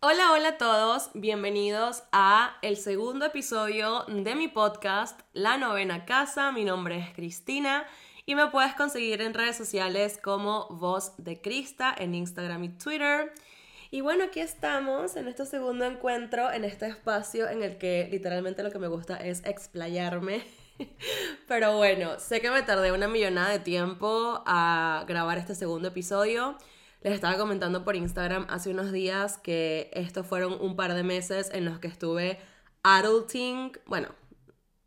Hola, hola a todos, bienvenidos a el segundo episodio de mi podcast La Novena Casa. Mi nombre es Cristina y me puedes conseguir en redes sociales como Voz de Crista en Instagram y Twitter. Y bueno, aquí estamos en este segundo encuentro, en este espacio en el que literalmente lo que me gusta es explayarme. Pero bueno, sé que me tardé una millonada de tiempo a grabar este segundo episodio. Les estaba comentando por Instagram hace unos días que estos fueron un par de meses en los que estuve adulting, bueno,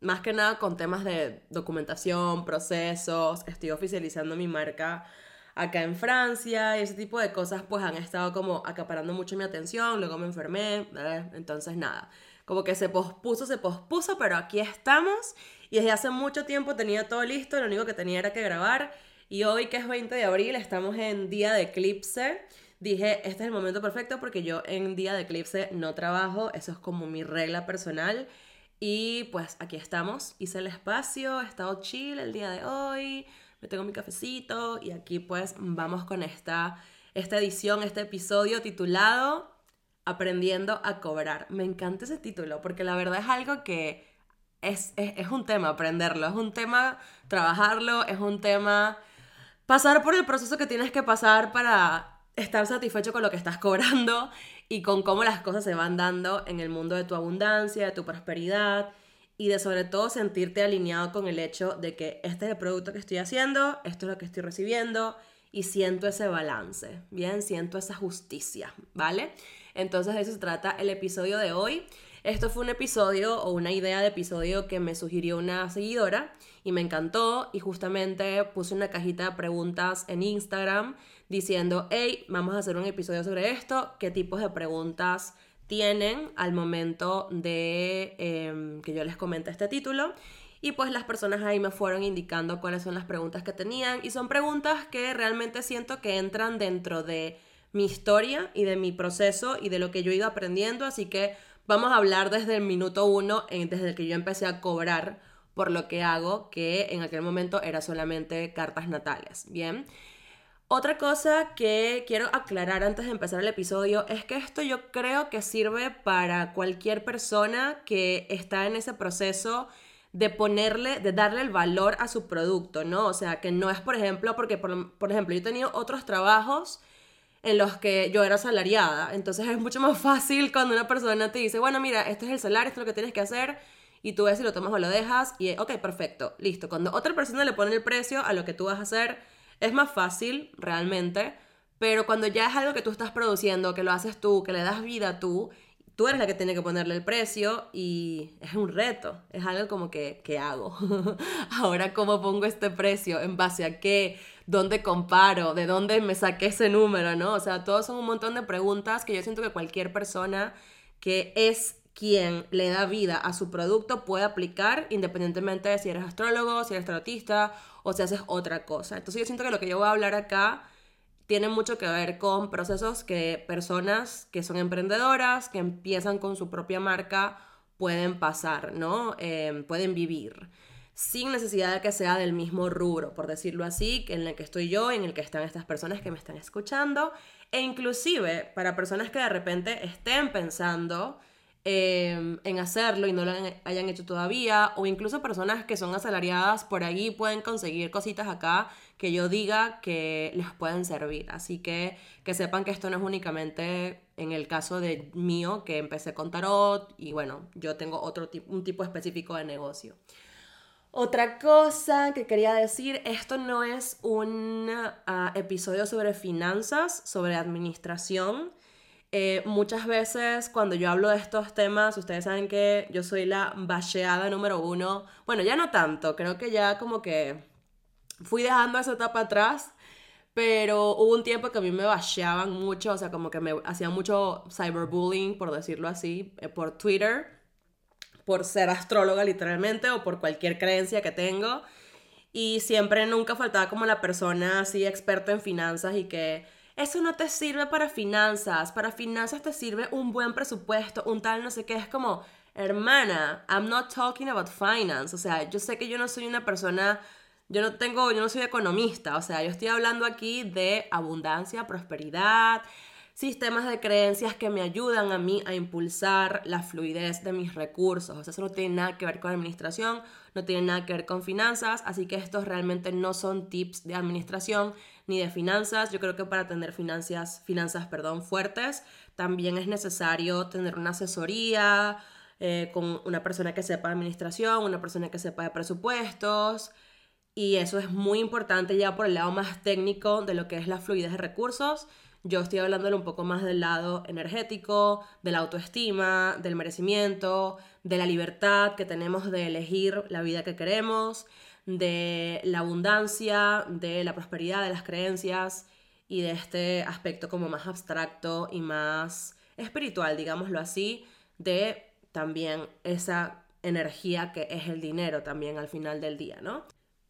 más que nada con temas de documentación, procesos, estoy oficializando mi marca acá en Francia y ese tipo de cosas pues han estado como acaparando mucho mi atención, luego me enfermé, entonces nada, como que se pospuso, se pospuso, pero aquí estamos. Y desde hace mucho tiempo tenía todo listo, lo único que tenía era que grabar y hoy que es 20 de abril estamos en día de eclipse. Dije, este es el momento perfecto porque yo en día de eclipse no trabajo, eso es como mi regla personal. Y pues aquí estamos, hice el espacio, he estado chill el día de hoy, me tengo mi cafecito y aquí pues vamos con esta, esta edición, este episodio titulado Aprendiendo a cobrar. Me encanta ese título porque la verdad es algo que es, es, es un tema aprenderlo, es un tema trabajarlo, es un tema pasar por el proceso que tienes que pasar para estar satisfecho con lo que estás cobrando y con cómo las cosas se van dando en el mundo de tu abundancia, de tu prosperidad y de sobre todo sentirte alineado con el hecho de que este es el producto que estoy haciendo, esto es lo que estoy recibiendo y siento ese balance, bien, siento esa justicia, ¿vale? Entonces de eso se trata el episodio de hoy. Esto fue un episodio o una idea de episodio que me sugirió una seguidora y me encantó y justamente puse una cajita de preguntas en Instagram diciendo, hey, vamos a hacer un episodio sobre esto, qué tipos de preguntas tienen al momento de em, que yo les comente este título. Y pues las personas ahí me fueron indicando cuáles son las preguntas que tenían. Y son preguntas que realmente siento que entran dentro de mi historia y de mi proceso y de lo que yo he ido aprendiendo. Así que Vamos a hablar desde el minuto uno, desde el que yo empecé a cobrar por lo que hago, que en aquel momento era solamente cartas natales. Bien. Otra cosa que quiero aclarar antes de empezar el episodio es que esto yo creo que sirve para cualquier persona que está en ese proceso de ponerle, de darle el valor a su producto, ¿no? O sea, que no es, por ejemplo, porque, por, por ejemplo, yo he tenido otros trabajos en los que yo era salariada. Entonces es mucho más fácil cuando una persona te dice, bueno, mira, este es el salario, esto es lo que tienes que hacer, y tú ves si lo tomas o lo dejas, y ok, perfecto, listo. Cuando otra persona le pone el precio a lo que tú vas a hacer, es más fácil realmente, pero cuando ya es algo que tú estás produciendo, que lo haces tú, que le das vida tú, tú eres la que tiene que ponerle el precio y es un reto, es algo como que, ¿qué hago? Ahora, ¿cómo pongo este precio? ¿En base a qué? ¿Dónde comparo? ¿De dónde me saqué ese número? ¿No? O sea, todos son un montón de preguntas que yo siento que cualquier persona que es quien le da vida a su producto puede aplicar independientemente de si eres astrólogo, si eres tarotista o si haces otra cosa. Entonces yo siento que lo que yo voy a hablar acá tiene mucho que ver con procesos que personas que son emprendedoras, que empiezan con su propia marca, pueden pasar, ¿no? Em, pueden vivir sin necesidad de que sea del mismo rubro, por decirlo así, en el que estoy yo, en el que están estas personas que me están escuchando, e inclusive para personas que de repente estén pensando em, en hacerlo y no lo hayan hecho todavía, o incluso personas que son asalariadas por ahí pueden conseguir cositas acá que yo diga que les pueden servir. Así que que sepan que esto no es únicamente en el caso de mío, que empecé con tarot y bueno, yo tengo otro tipo, un tipo específico de negocio. Otra cosa que quería decir, esto no es un ah, episodio sobre finanzas, sobre administración. Eh, muchas veces cuando yo hablo de estos temas, ustedes saben que yo soy la bacheada número uno. Bueno, ya no tanto, creo que ya como que fui dejando esa etapa atrás, pero hubo un tiempo que a mí me bacheaban mucho, o sea, como que me hacían mucho cyberbullying, por decirlo así, eh, por Twitter por ser astróloga literalmente o por cualquier creencia que tengo. Y siempre nunca faltaba como la persona así experta en finanzas y que eso no te sirve para finanzas, para finanzas te sirve un buen presupuesto, un tal no sé qué, es como, hermana, I'm not talking about finance, o sea, yo sé que yo no soy una persona, yo no tengo, yo no soy economista, o sea, yo estoy hablando aquí de abundancia, prosperidad, sistemas de creencias que me ayudan a mí a impulsar la fluidez de mis recursos. O sea, eso no tiene nada que ver con administración, no tiene nada que ver con finanzas, así que estos realmente no son tips de administración ni de finanzas. Yo creo que para tener finanzas, finanzas perdón, fuertes también es necesario tener una asesoría eh, con una persona que sepa de administración, una persona que sepa de presupuestos. Y eso es muy importante ya por el lado más técnico de lo que es la fluidez de recursos. Yo estoy hablándole un poco más del lado energético, de la autoestima, del merecimiento, de la libertad que tenemos de elegir la vida que queremos, de la abundancia, de la prosperidad, de las creencias y de este aspecto como más abstracto y más espiritual, digámoslo así, de también esa energía que es el dinero también al final del día, ¿no?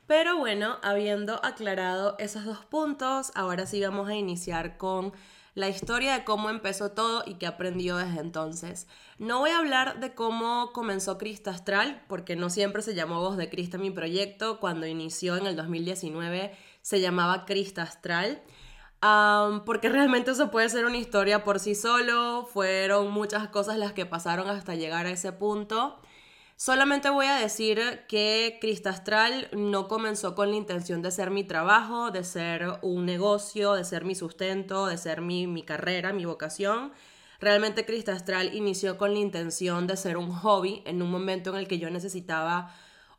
Pero bueno, habiendo aclarado esos dos puntos, ahora sí vamos a iniciar con la historia de cómo empezó todo y qué aprendió desde entonces. No voy a hablar de cómo comenzó Crista Astral, porque no siempre se llamó Voz de Crista mi proyecto. Cuando inició en el 2019 se llamaba Crista Astral. porque realmente eso puede ser una historia por sí solo, fueron muchas cosas las que pasaron hasta llegar a ese punto. Solamente voy a decir que Cristastral no comenzó con la intención de ser mi trabajo, de ser un negocio, de ser mi sustento, de ser mi, mi carrera, mi vocación. Realmente Cristastral inició con la intención de ser un hobby en un momento en el que yo necesitaba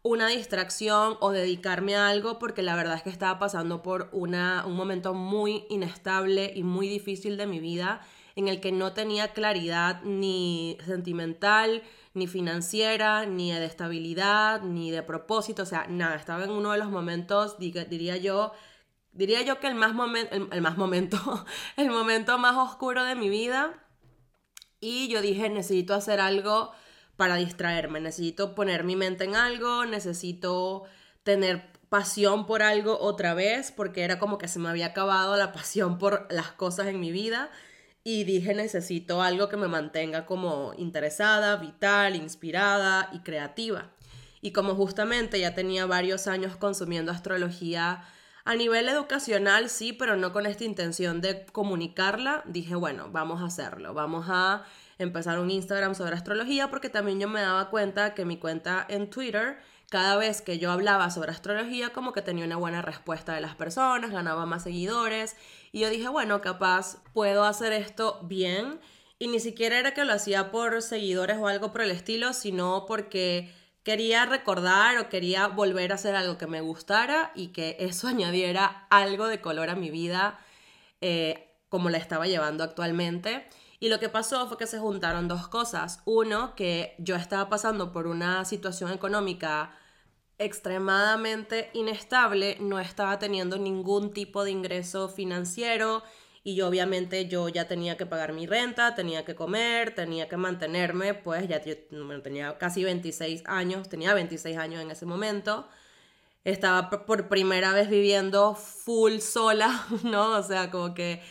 una distracción o dedicarme a algo porque la verdad es que estaba pasando por una, un momento muy inestable y muy difícil de mi vida en el que no tenía claridad ni sentimental, ni financiera, ni de estabilidad, ni de propósito, o sea, nada, estaba en uno de los momentos, diría yo, diría yo que el más, el, más momento, el momento más oscuro de mi vida. Y yo dije, necesito hacer algo para distraerme, necesito poner mi mente en algo, necesito tener pasión por algo otra vez, porque era como que se me había acabado la pasión por las cosas en mi vida y dije necesito algo que me mantenga como interesada, vital, inspirada y creativa. Y como justamente ya tenía varios años consumiendo astrología a nivel educacional, sí, pero no con esta intención de comunicarla, dije, bueno, vamos a hacerlo, vamos a empezar un Instagram sobre astrología porque también yo me daba cuenta que mi cuenta en Twitter cada vez que yo hablaba sobre astrología, como que tenía una buena respuesta de las personas, ganaba más seguidores. Y yo dije, bueno, capaz puedo hacer esto bien. Y ni siquiera era que lo hacía por seguidores o algo por el estilo, sino porque quería recordar o quería volver a hacer algo que me gustara y que eso añadiera algo de color a mi vida eh, como la estaba llevando actualmente. Y lo que pasó fue que se juntaron dos cosas. Uno, que yo estaba pasando por una situación económica extremadamente inestable, no estaba teniendo ningún tipo de ingreso financiero y yo obviamente yo ya tenía que pagar mi renta, tenía que comer, tenía que mantenerme, pues ya tenía casi 26 años, tenía 26 años en ese momento. Estaba por primera vez viviendo full sola, ¿no? O sea, como que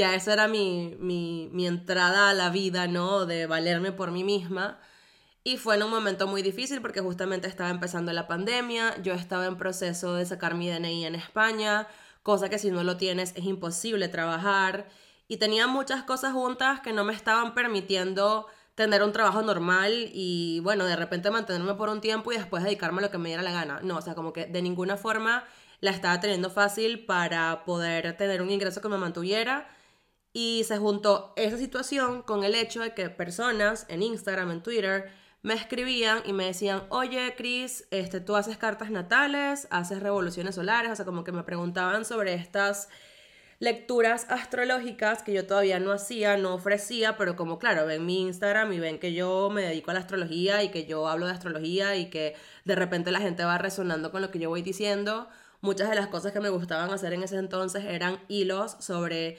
ya esa era mi, mi, mi entrada a la vida, ¿no? De valerme por mí misma. Y fue en un momento muy difícil porque justamente estaba empezando la pandemia, yo estaba en proceso de sacar mi DNI en España, cosa que si no lo tienes es imposible trabajar. Y tenía muchas cosas juntas que no me estaban permitiendo tener un trabajo normal y bueno, de repente mantenerme por un tiempo y después dedicarme a lo que me diera la gana. No, o sea, como que de ninguna forma la estaba teniendo fácil para poder tener un ingreso que me mantuviera. Y se juntó esa situación con el hecho de que personas en Instagram, en Twitter, me escribían y me decían, oye, Cris, este, tú haces cartas natales, haces revoluciones solares, o sea, como que me preguntaban sobre estas lecturas astrológicas que yo todavía no hacía, no ofrecía, pero como claro, ven mi Instagram y ven que yo me dedico a la astrología y que yo hablo de astrología y que de repente la gente va resonando con lo que yo voy diciendo, muchas de las cosas que me gustaban hacer en ese entonces eran hilos sobre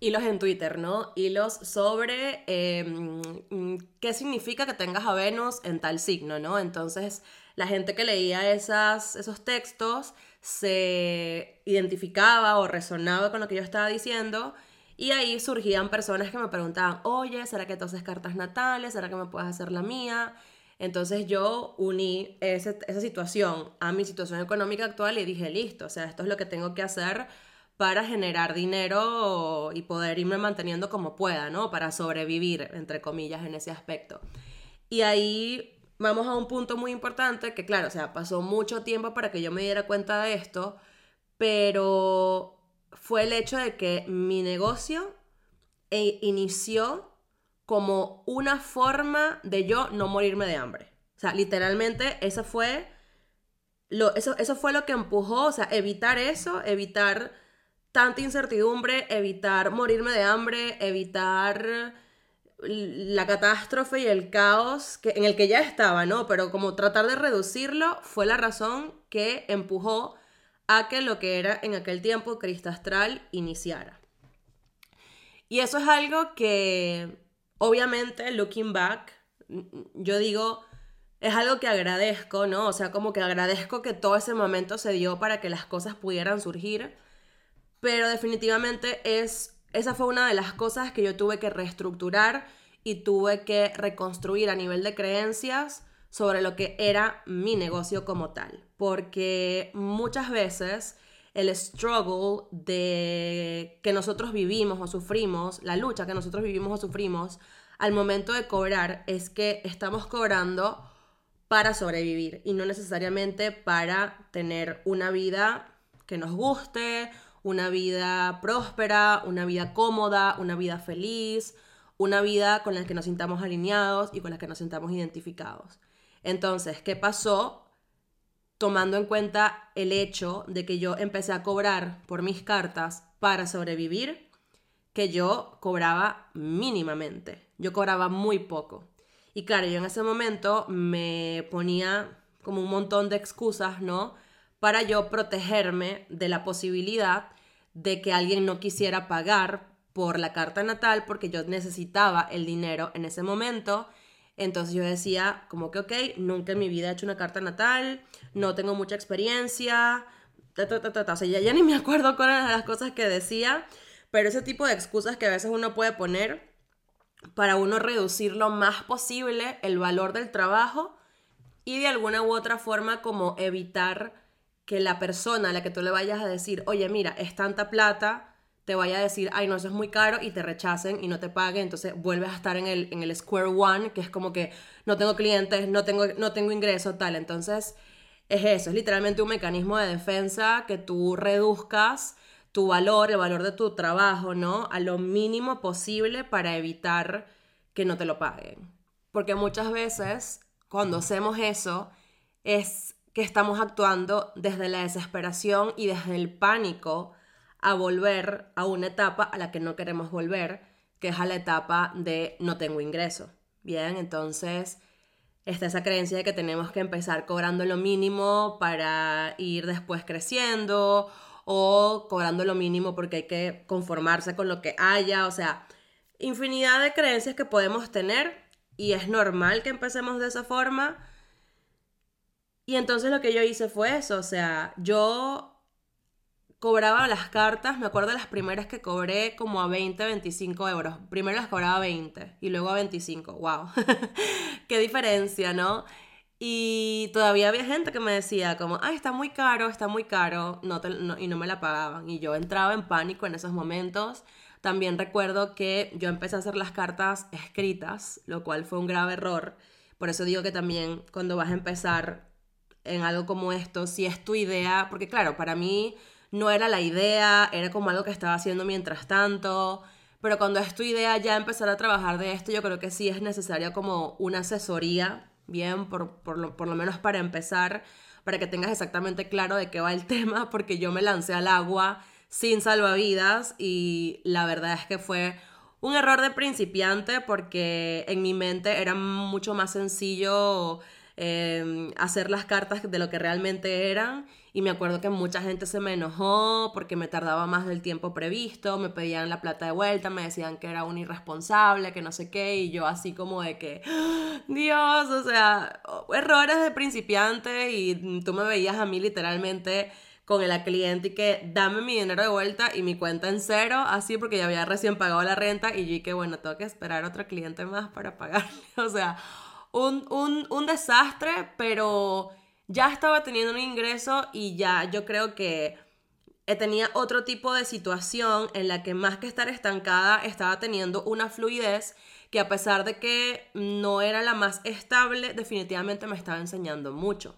hilos en Twitter, ¿no? Hilos sobre em, qué significa que tengas a Venus en tal signo, ¿no? Entonces, la gente que leía esas, esos textos se identificaba o resonaba con lo que yo estaba diciendo. Y ahí surgían personas que me preguntaban, oye, ¿será que haces cartas natales? ¿Será que me puedes hacer la mía? Entonces yo uní esa situación a mi situación económica actual y dije, listo, o sea, esto es lo que tengo que hacer para generar dinero y poder irme manteniendo como pueda, ¿no? Para sobrevivir, entre comillas, en ese aspecto. Y ahí vamos a un punto muy importante que, claro, o sea, pasó mucho tiempo para que yo me diera cuenta de esto, pero fue el hecho de que mi negocio e inició como una forma de yo no morirme de hambre. O sea, literalmente eso fue lo, eso, eso fue lo que empujó, o sea, evitar eso, evitar tanta incertidumbre, evitar morirme de hambre, evitar la catástrofe y el caos que, en el que ya estaba, ¿no? Pero como tratar de reducirlo fue la razón que empujó a que lo que era en aquel tiempo Cristastral iniciara. Y eso es algo que, obviamente, looking back, yo digo, es algo que agradezco, ¿no? O sea, como que agradezco que todo ese momento se dio para que las cosas pudieran surgir, pero definitivamente es, esa fue una de las cosas que yo tuve que reestructurar y tuve que reconstruir a nivel de creencias sobre lo que era mi negocio como tal, porque muchas veces el struggle de que nosotros vivimos o sufrimos, la lucha que nosotros vivimos o sufrimos al momento de cobrar es que estamos cobrando para sobrevivir y no necesariamente para tener una vida que nos guste, una vida próspera, una vida cómoda, una vida feliz, una vida con la que nos sintamos alineados y con la que nos sintamos identificados. Entonces, ¿qué pasó? Tomando en cuenta el hecho de que yo empecé a cobrar por mis cartas para sobrevivir, que yo cobraba mínimamente, yo cobraba muy poco. Y claro, yo en ese momento me ponía como un montón de excusas, ¿no? Para yo protegerme de la posibilidad de que alguien no quisiera pagar por la carta natal porque yo necesitaba el dinero en ese momento. Entonces yo decía como que, ok, nunca en mi vida he hecho una carta natal, no tengo mucha experiencia, o sea, ya, ni me acuerdo cuáles eran las cosas que decía, pero ese tipo de excusas que a veces uno puede poner para uno reducir lo más posible el valor del trabajo y de alguna u otra forma como evitar que la persona a la que tú le vayas a decir, oye, mira, es tanta plata, te vaya a decir, ay, no, eso es muy caro y te rechacen y no te paguen, entonces vuelves a estar en el, en el square one, que es como que no tengo clientes, no tengo, no tengo ingreso, tal. Entonces, es eso, es literalmente un mecanismo de defensa que tú reduzcas tu valor, el valor de tu trabajo, ¿no? A lo mínimo posible para evitar que no te lo paguen. Porque muchas veces, cuando hacemos eso, es que estamos actuando desde la desesperación y desde el pánico a volver a una etapa a la que no queremos volver, que es a la etapa de no tengo ingreso. Bien, entonces está esa creencia de que tenemos que empezar cobrando lo mínimo para ir después creciendo o cobrando lo mínimo porque hay que conformarse con lo que haya, o sea, infinidad de creencias que podemos tener y es normal que empecemos de esa forma. Y entonces lo que yo hice fue eso, o sea, yo cobraba las cartas, me acuerdo de las primeras que cobré como a 20, 25 euros. Primero las cobraba a 20 y luego a 25. ¡Wow! ¡Qué diferencia, ¿no? Y todavía había gente que me decía como, ay, está muy caro, está muy caro, y no me la pagaban. Y yo entraba en pánico en esos momentos. También recuerdo que yo empecé a hacer las cartas escritas, lo cual fue un grave error. Por eso digo que también cuando vas a empezar en algo como esto, si es tu idea, porque claro, para mí no era la idea, era como algo que estaba haciendo mientras tanto. Pero cuando es tu idea ya empezar a trabajar de esto, yo creo que sí es necesaria como una asesoría, bien, por, por, lo, por lo menos para empezar, para que tengas exactamente claro de qué va el tema, porque yo me lancé al agua sin salvavidas y la verdad es que fue un error de principiante porque en mi mente era mucho más sencillo eh, hacer las cartas de lo que realmente eran. Y me acuerdo que mucha gente se me enojó porque me tardaba más del tiempo previsto, me pedían la plata de vuelta, me decían que era un irresponsable, que no sé qué, y yo así como de que, Dios, o sea, errores de principiante y tú me veías a mí literalmente con el cliente y que dame mi dinero de vuelta y mi cuenta en cero, así porque ya había recién pagado la renta y yo que bueno, tengo que esperar otro cliente más para pagarle, o sea, un, un, un desastre, pero ya estaba teniendo un ingreso y ya yo creo que eh, tenía otro tipo de situación en la que más que estar estancada estaba teniendo una fluidez que a pesar de que no era la más estable, definitivamente me estaba enseñando mucho,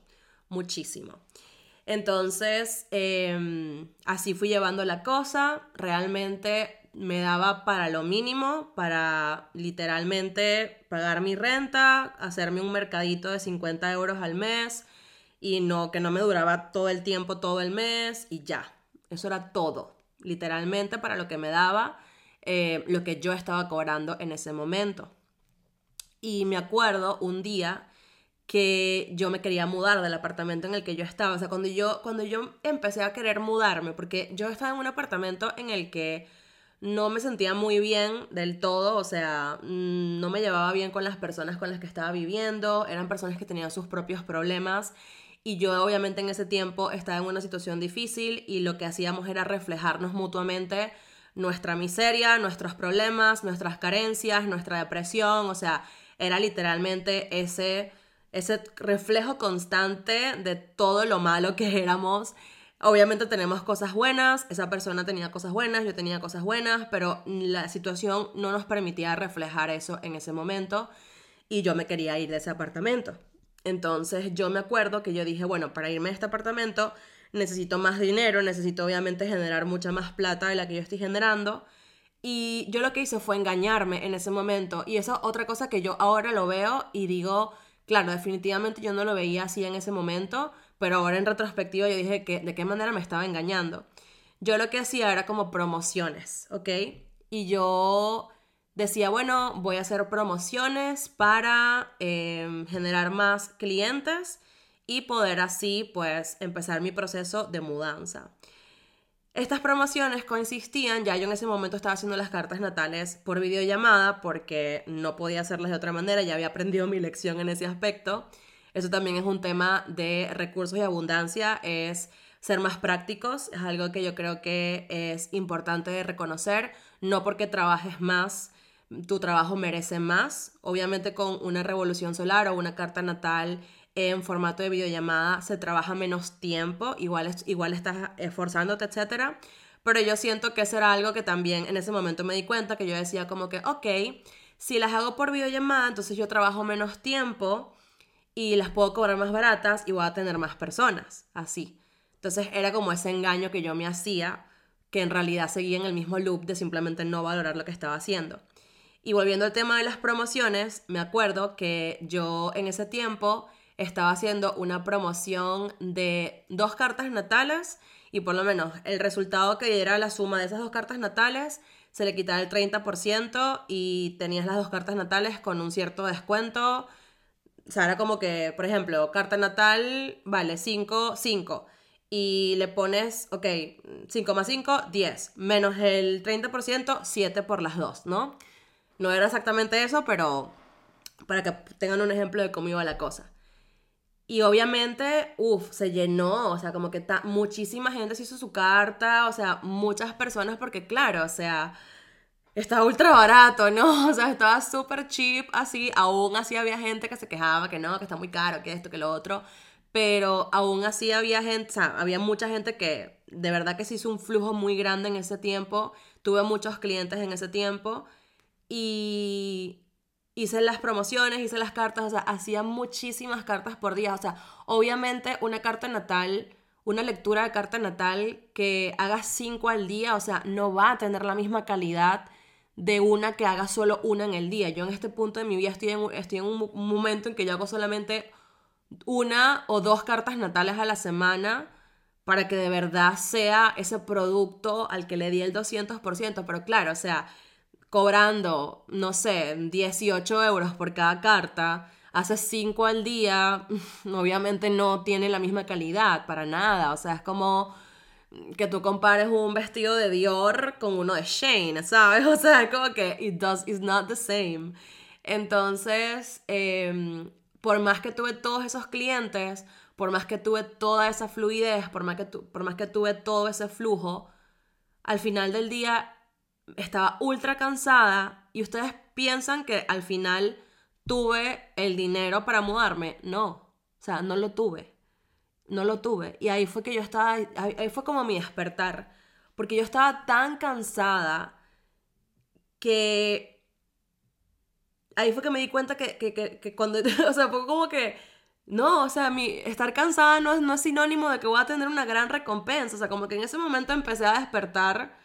muchísimo. Entonces, em, así fui llevando la cosa, realmente me daba para lo mínimo, para literalmente pagar mi renta, hacerme un mercadito de 50 euros al mes y no que no me duraba todo el tiempo, todo el mes y ya. Eso era todo, literalmente para lo que me daba, eh, lo que yo estaba cobrando en ese momento. Y me acuerdo un día que yo me quería mudar del apartamento en el que yo estaba. O sea, cuando yo, cuando yo empecé a querer mudarme, porque yo estaba en un apartamento en el que no me sentía muy bien del todo, o sea, mm, no me llevaba bien con las personas con las que estaba viviendo, eran personas que tenían sus propios problemas y yo obviamente en ese tiempo estaba en una situación difícil y lo que hacíamos era reflejarnos mutuamente nuestra miseria, nuestros problemas, nuestras carencias, nuestra depresión, o sea, era literalmente ese, ese reflejo constante de todo lo malo que éramos Obviamente tenemos cosas buenas, esa persona tenía cosas buenas, yo tenía cosas buenas, pero la situación no nos permitía reflejar eso en ese momento y yo me quería ir de ese apartamento. Entonces yo me acuerdo que yo dije, bueno, para irme de este apartamento necesito más dinero, necesito obviamente generar mucha más plata de la que yo estoy generando. Y yo lo que hice fue engañarme en ese momento. Y eso otra cosa que yo ahora lo veo y digo, claro, definitivamente yo no lo veía así en ese momento, pero ahora en retrospectiva yo dije que de qué manera me estaba engañando. Yo lo que hacía era como promociones, ¿ok? Y yo decía, bueno, voy a hacer promociones para em, generar más clientes y poder así pues empezar mi proceso de mudanza. Estas promociones consistían, ya yo en ese momento estaba haciendo las cartas natales por videollamada porque no podía hacerlas de otra manera, ya había aprendido mi lección en ese aspecto. Eso también es un tema de recursos y abundancia, es ser más prácticos, es algo que yo creo que es importante reconocer, no porque trabajes más, tu trabajo merece más, obviamente con una revolución solar o una carta natal en formato de videollamada se trabaja menos tiempo, igual, igual estás esforzándote, etc. Pero yo siento que eso era algo que también en ese momento me di cuenta, que yo decía como que, ok, si las hago por videollamada, entonces yo trabajo menos tiempo y las puedo cobrar más baratas y voy a tener más personas, así. Entonces era como ese engaño que yo me hacía, que en realidad seguía en el mismo loop de simplemente no valorar lo que estaba haciendo. Y volviendo al tema de las promociones, me acuerdo que yo en ese tiempo estaba haciendo una promoción de dos cartas natales y por lo menos el resultado que diera la suma de esas dos cartas natales se le quitaba el 30% y tenías las dos cartas natales con un cierto descuento o sea, era como que, por ejemplo, carta natal vale 5, 5. Y le pones, ok, 5 más 5, 10. Menos el 30%, 7 por las dos, ¿no? No era exactamente eso, pero para que tengan un ejemplo de cómo iba la cosa. Y obviamente, uff, se llenó, o sea, como que muchísima gente se hizo su carta, o sea, muchas personas, porque claro, o sea, estaba ultra barato, ¿no? O sea, estaba súper cheap, así. Aún así había gente que se quejaba que no, que está muy caro, que esto, que lo otro. Pero aún así había gente, o sea, había mucha gente que de verdad que se hizo un flujo muy grande en ese tiempo. Tuve muchos clientes en ese tiempo. Y hice las promociones, hice las cartas, o sea, hacía muchísimas cartas por día. O sea, obviamente una carta natal una lectura de carta natal que haga cinco al día, o sea, no va a tener la misma calidad de una que haga solo una en el día. Yo en este punto de mi vida estoy en, estoy en un, momento en que yo hago solamente una o dos cartas natales a la semana para que de verdad sea ese producto al que le di el 200%. Pero claro, o sea, cobrando, no sé, 18 euros por cada carta, hace cinco al día, obviamente no tiene la misma calidad para nada. O sea, es como que tú compares un vestido de Dior con uno de Shane, ¿sabes? O sea, como que it does, it's not the same. Entonces, em, por más que tuve todos esos clientes, por más que tuve toda esa fluidez, por más que, por más que tuve todo ese flujo, al final del día estaba ultra cansada y ustedes piensan que al final tuve el dinero para mudarme. No, o sea, no lo tuve no lo tuve. Y ahí fue que yo estaba, ahí fue como mi despertar, porque yo estaba tan cansada que ahí fue que me di cuenta que, que, que, cuando, o sea, fue como que, no, o sea, estar cansada no es, no es sinónimo de que voy a tener una gran recompensa, o sea, como que en ese momento empecé a despertar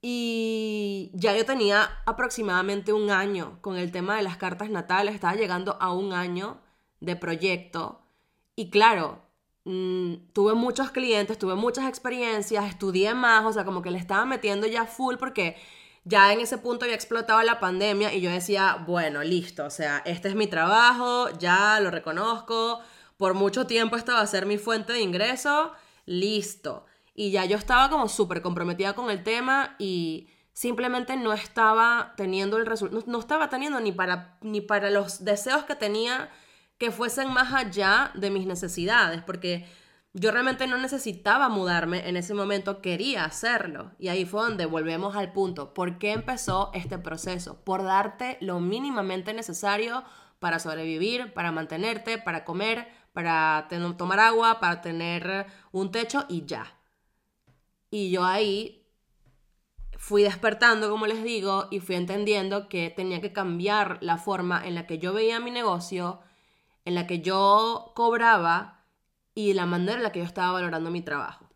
y ya yo tenía aproximadamente un año con el tema de las cartas natales, estaba llegando a un año de proyecto. Y claro, mm, tuve muchos clientes, tuve muchas experiencias, estudié más, o sea, como que le estaba metiendo ya full porque ya en ese punto había explotado la pandemia y yo decía, bueno, listo, o sea, este es mi trabajo, ya lo reconozco, por mucho tiempo esta va a ser mi fuente de ingreso, listo. Y ya yo estaba como súper comprometida con el tema y simplemente no estaba teniendo el resultado, no, estaba teniendo ni para, ni para los deseos que tenía que fuesen más allá de mis necesidades, porque yo realmente no necesitaba mudarme en ese momento, quería hacerlo. Y ahí fue donde volvemos al punto. ¿Por qué empezó este proceso? Por darte lo mínimamente necesario para sobrevivir, para mantenerte, para comer, para tomar agua, para tener un techo y ya. Y yo ahí fui despertando, como les digo, y fui entendiendo que tenía que cambiar la forma en la que yo veía mi negocio, en la que yo cobraba y la manera en la que yo estaba valorando mi trabajo.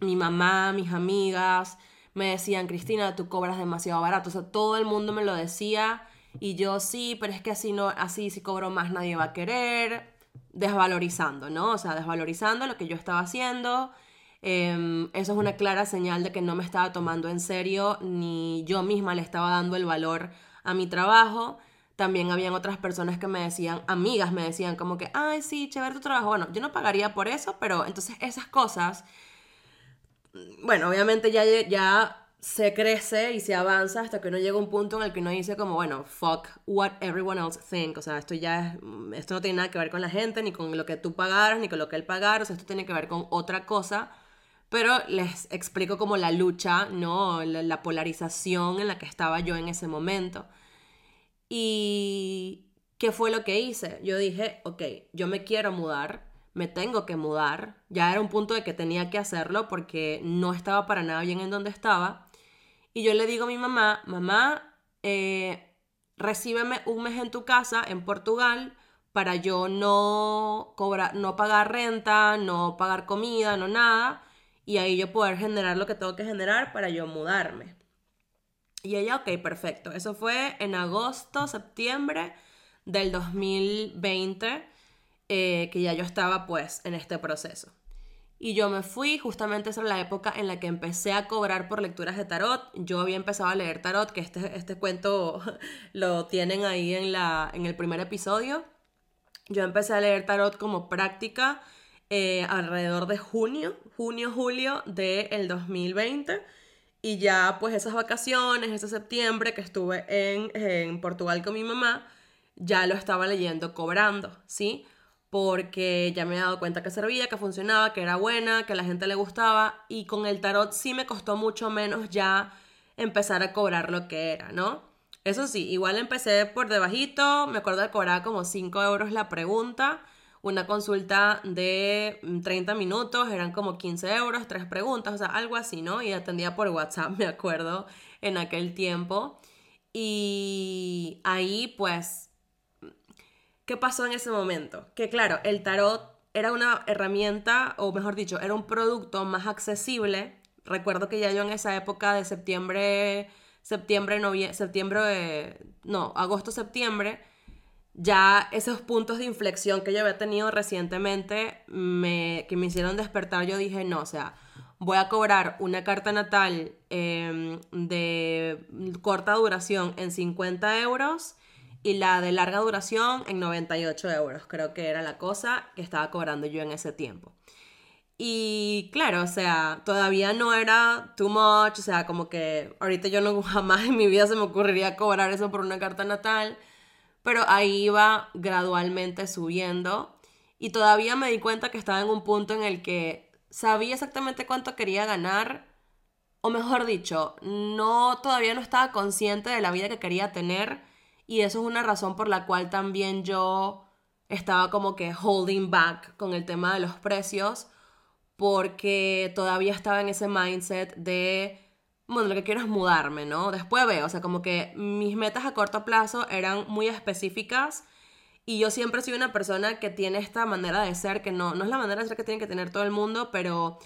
Mi mamá, mis amigas me decían, Cristina, tú cobras demasiado barato. O sea, todo el mundo me lo decía y yo sí, pero es que así no, así si cobro más nadie va a querer. Desvalorizando, ¿no? O sea, desvalorizando lo que yo estaba haciendo Em, eso es una clara señal de que no me estaba tomando en serio ni yo misma le estaba dando el valor a mi trabajo. También habían otras personas que me decían, amigas me decían como que, ay, sí, chévere tu trabajo. Bueno, yo no pagaría por eso, pero entonces esas cosas, bueno, obviamente ya, ya se crece y se avanza hasta que uno llega a un punto en el que uno dice como, bueno, fuck what everyone else think. O sea, esto ya esto no tiene nada que ver con la gente, ni con lo que tú pagaras, ni con lo que él pagara. O sea, esto tiene que ver con otra cosa pero les explico como la lucha, ¿no? La, polarización en la que estaba yo en ese momento. Y ¿qué fue lo que hice? Yo dije, ok, yo me quiero mudar, me tengo que mudar. Ya era un punto de que tenía que hacerlo porque no estaba para nada bien en donde estaba. Y yo le digo a mi mamá, mamá, eh, recíbeme un mes en tu casa en Portugal para yo no cobrar, no pagar renta, no pagar comida, no nada y ahí yo poder generar lo que tengo que generar para yo mudarme. Y ella, ok, perfecto. Eso fue en agosto, septiembre del 2020, eh, que ya yo estaba pues en este proceso. Y yo me fui, justamente esa era la época en la que empecé a cobrar por lecturas de tarot. Yo había empezado a leer tarot, que este, este cuento lo tienen ahí en, la, en el primer episodio. Yo empecé a leer tarot como práctica eh, alrededor de junio, junio, julio del 2020. Y ya pues esas vacaciones, ese septiembre que estuve en, en Portugal con mi mamá, ya lo estaba leyendo cobrando, ¿sí? Porque ya me he dado cuenta que servía, que funcionaba, que era buena, que a la gente le gustaba. Y con el tarot sí me costó mucho menos ya empezar a cobrar lo que era, ¿no? Eso sí, igual empecé por debajito, me acuerdo de cobrar como 5 euros la pregunta una consulta de 30 mm, minutos, eran como 15 euros, tres preguntas, o sea, algo así, ¿no? Y atendía por WhatsApp, me acuerdo, en aquel tiempo. Y ahí, pues, ¿qué pasó en ese momento? Que claro, el tarot era una herramienta, o mejor dicho, era un producto más accesible. Recuerdo que ya yo en esa época de septiembre, septiembre, noviembre, septiembre, no, agosto, septiembre, ya esos puntos de inflexión que yo había tenido recientemente me, que me hicieron despertar, yo dije, no, o sea, voy a cobrar una carta natal em, de corta duración en 50 euros y la de larga duración en 98 euros, creo que era la cosa que estaba cobrando yo en ese tiempo. Y claro, o sea, todavía no era too much, o sea, como que ahorita yo no jamás en mi vida se me ocurriría cobrar eso por una carta natal pero ahí iba gradualmente subiendo y todavía me di cuenta que estaba en un punto en el que sabía exactamente cuánto quería ganar, o mejor dicho, no todavía no estaba consciente de la vida que quería tener y eso es una razón por la cual también yo estaba como que holding back con el tema de los precios porque todavía estaba en ese mindset de, bueno, lo que quiero es mudarme, ¿no? Después veo, o sea, como que mis metas a corto plazo eran muy específicas y yo siempre soy una persona que tiene esta manera de ser, que no, no es la manera de ser que tiene que tener todo el mundo, pero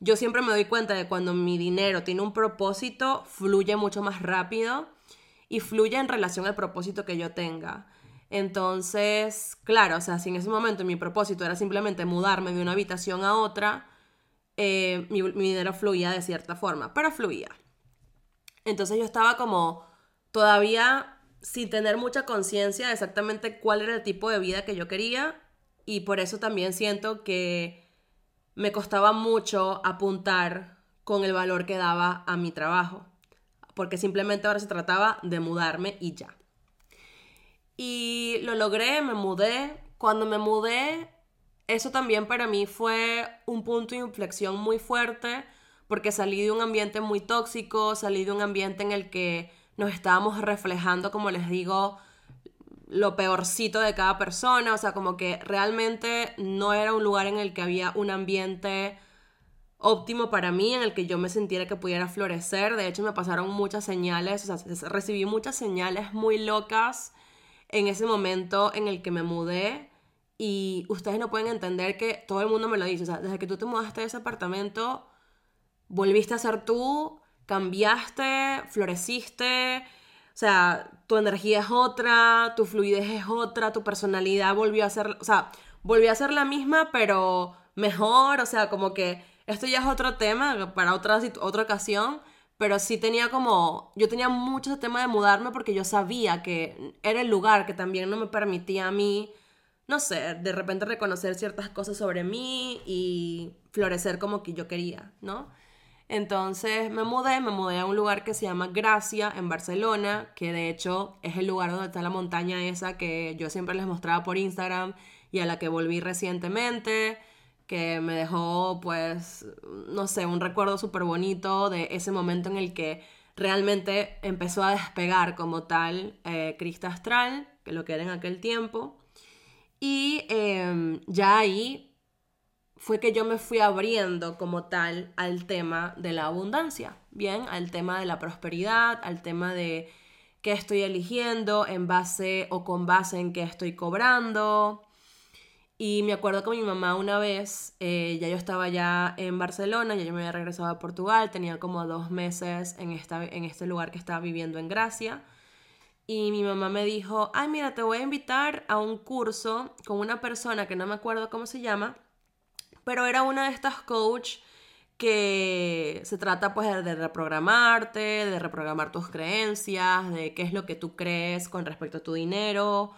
yo siempre me doy cuenta de cuando mi dinero tiene un propósito, fluye mucho más rápido y fluye en relación al propósito que yo tenga. Entonces, claro, o sea, si en ese momento mi propósito era simplemente mudarme de una habitación a otra, eh, mi, mi dinero fluía de cierta forma, pero fluía. Entonces yo estaba como todavía sin tener mucha conciencia de exactamente cuál era el tipo de vida que yo quería y por eso también siento que me costaba mucho apuntar con el valor que daba a mi trabajo, porque simplemente ahora se trataba de mudarme y ya. Y lo logré, me mudé. Cuando me mudé, eso también para mí fue un punto de inflexión muy fuerte porque salí de un ambiente muy tóxico, salí de un ambiente en el que nos estábamos reflejando, como les digo, lo peorcito de cada persona, o sea, como que realmente no era un lugar en el que había un ambiente óptimo para mí, en el que yo me sintiera que pudiera florecer. De hecho, me pasaron muchas señales, o sea, recibí muchas señales muy locas en ese momento en el que me mudé. Y ustedes no pueden entender que todo el mundo me lo dice, o sea, desde que tú te mudaste de ese apartamento, volviste a ser tú, cambiaste, floreciste, o sea, tu energía es otra, tu fluidez es otra, tu personalidad volvió a ser, o sea, volvió a ser la misma, pero mejor, o sea, como que esto ya es otro tema para otra, otra ocasión, pero sí tenía como, yo tenía mucho tema de mudarme porque yo sabía que era el lugar que también no me permitía a mí, no sé, de repente reconocer ciertas cosas sobre mí y florecer como que yo quería, ¿no? Entonces me mudé, me mudé a un lugar que se llama Gracia en Barcelona, que de hecho es el lugar donde está la montaña esa que yo siempre les mostraba por Instagram y a la que volví recientemente, que me dejó pues, no sé, un recuerdo súper bonito de ese momento en el que realmente empezó a despegar como tal eh, Crista Astral, que lo que era en aquel tiempo. Y em, ya ahí fue que yo me fui abriendo como tal al tema de la abundancia, bien, al tema de la prosperidad, al tema de qué estoy eligiendo en base o con base en qué estoy cobrando. Y me acuerdo que mi mamá una vez, eh, ya yo estaba ya en Barcelona, ya yo me había regresado a Portugal, tenía como dos meses en, esta, en este lugar que estaba viviendo en Gracia. Y mi mamá me dijo, ay, mira, te voy a invitar a un curso con una persona que no me acuerdo cómo se llama, pero era una de estas coach que se trata pues de reprogramarte, de reprogramar tus creencias, de qué es lo que tú crees con respecto a tu dinero,